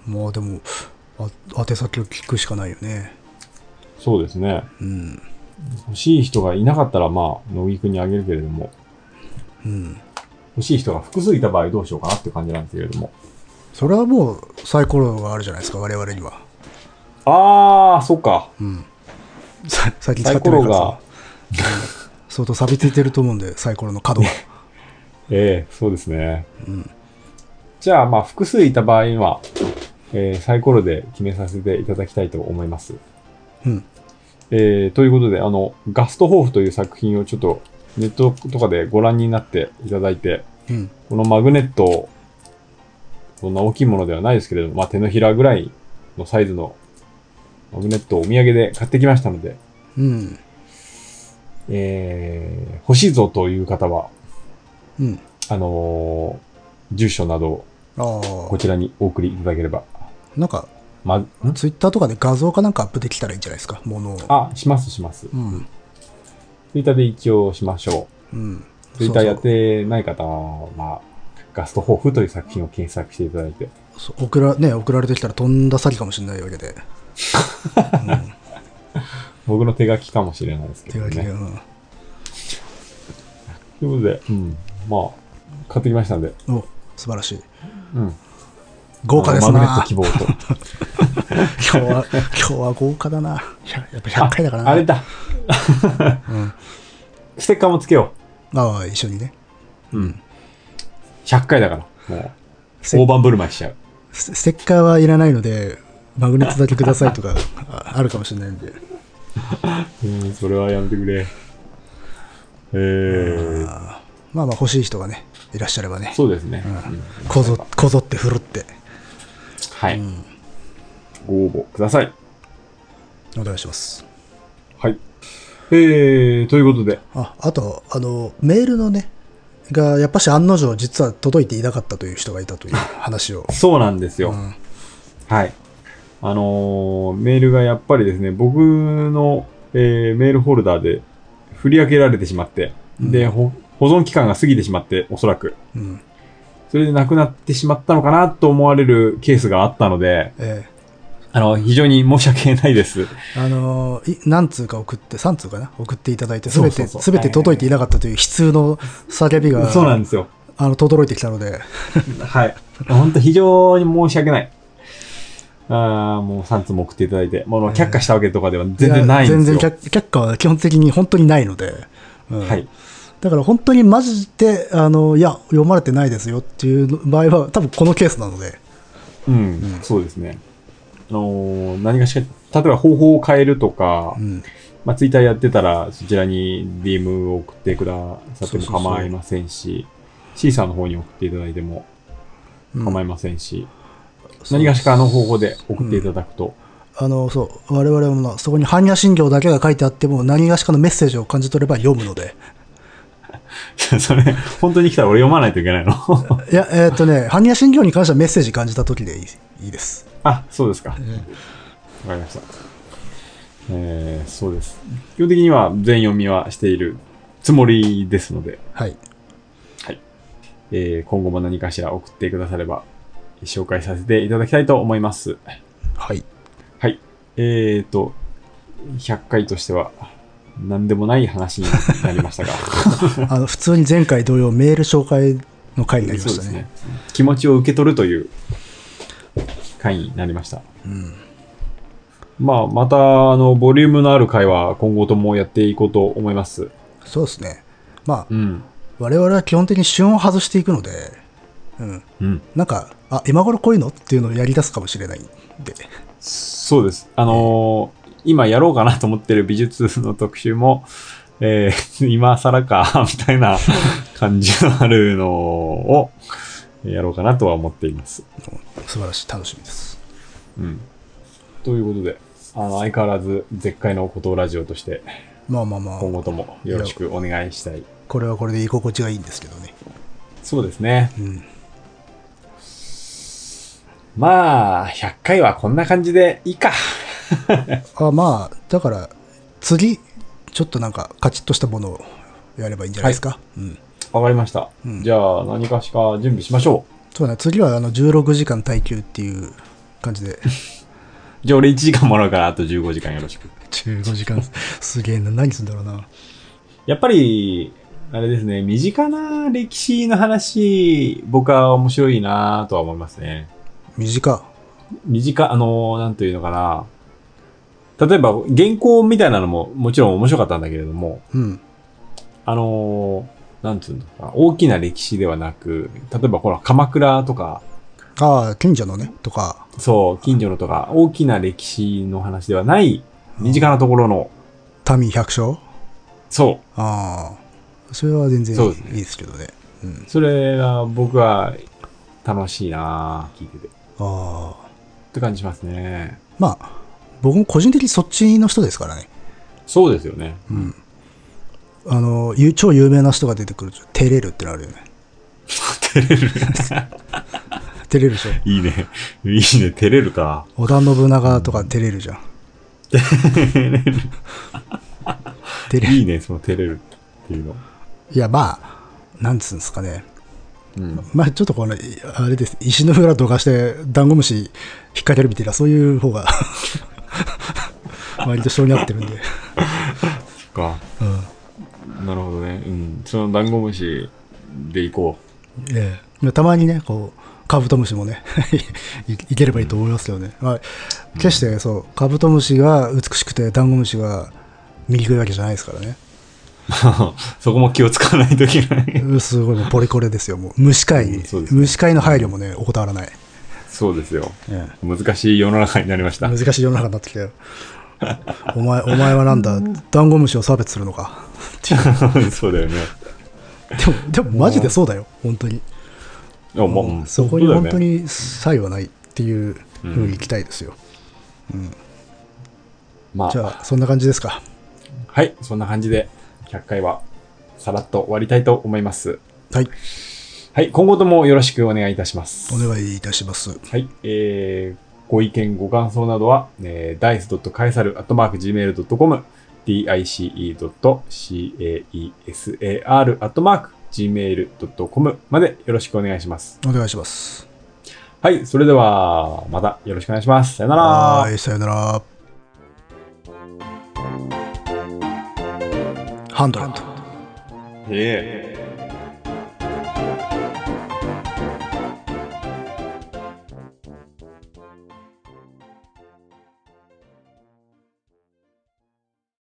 まあでも、あ宛先を聞くしかないよね。そうですね。うん。欲しい人がいなかったら、まあ、乃木くんにあげるけれども、うん。欲しい人が複数いた場合どうしようかなって感じなんですけれども。それはもうサイコロがあるじゃないですか、我々には。あー、そっか。うん。さ最近使サイコロってないからさが、相当錆びついてると思うんで、サイコロの角が。ええそうですね。うん。じゃあ、まあ、複数いた場合は、えーサイコロで決めさせていただきたいと思います。うん。えーということで、あの、ガストホーフという作品をちょっとネットとかでご覧になっていただいて、うん。このマグネット、そんな大きいものではないですけれども、まあ手のひらぐらいのサイズのマグネットをお土産で買ってきましたので、うん。えー欲しいぞという方は、うん。あのー住所などこ。ちらにお送りいただければ。なんか、ま、ん？ツイッターとかで画像かなんかアップできたらいいんじゃないですか、ものを。あ、しますします。うん。ツイッターで一応しましょうん。う。ツイッターやってない方は、まあ、ガストホーフという作品を検索していただいて。そう送ら、ね、送られてきたらとんだ詐欺かもしれないわけで。僕の手書きかもしれないですけどね。手書きで。うん。ということで、うん。まあ、買ってきましたんで。お、素晴らしい。うん。豪華ですあのマグネットな希望と。今日は、今日は豪華だな。やっぱ100回だからな。あれだ。うん。ステッカーもつけよああ、一緒にね。う。うん。100回だから。もう、ス大盤振る舞いしちゃう。スステッカーはいらないので、マグネットだけくださいとかああるかもしれないんで。うん、それはやめてくれ。えーまあまあ欲しい人がね、いらっしゃればね、そうですね。うんうんこぞ、こぞって振るって、はい、うんご応募ください。お願いします。はい。えー、ということで、あ、あと、あの、メールのね、が、やっぱし案の定実は届いていなかったという人がいたという 話を。そうなんですよ。うんはい。あのーメールがやっぱりですね、僕の、えーメールホルダーで振り分けられてしまって、で、ほ保存期間が過ぎてしまって、おそらく。うん。それでなくなってしまったのかなと思われるケースがあったので、えあの、非常に申し訳ないです。えあのい何通か送って、3通かな？送っていただいて、すべて、すべて届いていなかったという悲痛の叫びが、そうなんですよ。あの、轟いてきたので、はい。本当非常に申し訳ない。あーもう3通も送っていただいて、もう却下したわけとかでは全然ないんですよ。や全然却却下は基本的に本当にないので、うんはい。だから本当にマジで、あの、いや、読まれてないですよっていう場合は、多分このケースなので、うん、そうですね。あのー何かしか、例えば方法を変えるとか、うん。まあ、ツイッターやってたら、そちらに DM を送ってくださっても構いませんし、シーサーの方に送っていただいても構いませんし、何かしかの方法で送っていただくと、あの、そう、我々もなそこに般若心経だけが書いてあっても、何がしかのメッセージを感じ取れば読むので。それ、本当に来たら俺読まないといけないの？いや、えーっとね、般若心経に関してはメッセージ感じた時でいいいいです。あ、そうですか。わかりました。えー、そうです。基本的には全読みはしているつもりですので、はい。はい。えー、今後も何かしら送ってくだされば、紹介させていただきたいと思います。はい。はい。えーと、100回としては、何でもない話になりましたが。あの、普通に前回同様、メール紹介の回になりましたね。ね。気持ちを受け取るという回になりました。うん。まあ、また、あの、ボリュームのある回は今後ともやっていこうと思います。そうですね。まあ、うん。我々は基本的に旬を外していくので、うん。うん。なんか、あ、今頃こういうのっていうのをやり出すかもしれないんで。そうです。あのー今やろうかなと思ってる美術の特集も、えー今更か、みたいな感じのあるのをやろうかなとは思っています。素晴らしい。楽しみです。うん。ということで、あの、相変わらず絶海のことラジオとして、まあまあまあ、今後ともよろしくお願いしたい。これはこれで居心地がいいんですけどね。そうですね。うん。まあ、100回はこんな感じでいいか。あまあ、だから、次、ちょっとなんか、カチッとしたものをやればいいんじゃないですか？うん。わかりました。うんじゃあ、何かしか準備しましょそうだね、次はあの16時間耐久っていう感じで。う。じゃあ、俺1時間もらうから、あと15時間よろしく。15時間、すげえな、何すんだろうな。やっぱり、あれですね、身近な歴史の話、僕は面白いなとは思いますね。短。身近、あの、なんというのかな。例えば、原稿みたいなのももちろん面白かったんだけれども、うん。あの、なんつうのかな、大きな歴史ではなく、例えばほら、鎌倉とか、ああ、近所のね、とか。そう、近所のとか、大きな歴史の話ではない、身近なところの、民百姓？そああ。それは全然いいですけどね。うんう。。それが僕は楽しいな聞いてて。っああ。て感じしますね。まあ、僕も個人的にそっちの人ですからね。そうですよね。うん。あの、ゆ超有名な人が出てくると、照れるってなるよね。照れる。照 照れるでしょ。いいね。いいね。照れるか。織田信長とか照れるじゃん。照れる。いいね、その照れるっていうの。いや、まあ、なんつうんですかね。うん。まあ、ちょっとこの、あれです。石の裏どかして、ダンゴムシ引っ掛けるみたいな、そういう方が、割と性に合ってるんで。か。うん。なるほどね。うん。そのダンゴムシで行こええ、たまにね、こう、カブトムシもね い、いければいいと思いますけどね。まあ、決してそう、カブトムシが美しくて、ダンゴムシが醜いわけじゃないですからね。う。そこも気を使わないといけない。うんすごい、もうポリコレですよ。もう虫飼い、うんね虫飼いの配慮もね、怠らない。そうですよ。え難しい世の中になりましたえ。難しい世の中になってきたよ。お前、お前はなんだ、ダンゴムシを差別するのか。そうだよね。でも、でもマジでそうだよ、本当に。でももう、そこに本当。に差異はないっていうふうにいきたいですよ。まあ、じゃあ、そんな感じですか。はい。そんな感じで、100回はさらっと終わりたいと思います。はい、はい。今後ともよろしくお願いいたします。お願いいたします。はい。えー、ご意見、ご感想などは、えー、dice.caesar.gmail.com dice.caesar.gmail.com までよろしくお願いします。お願いします。はい。それでは、またよろしくお願いします。さよなら。はい、さよなら。ハンドレッド。ええ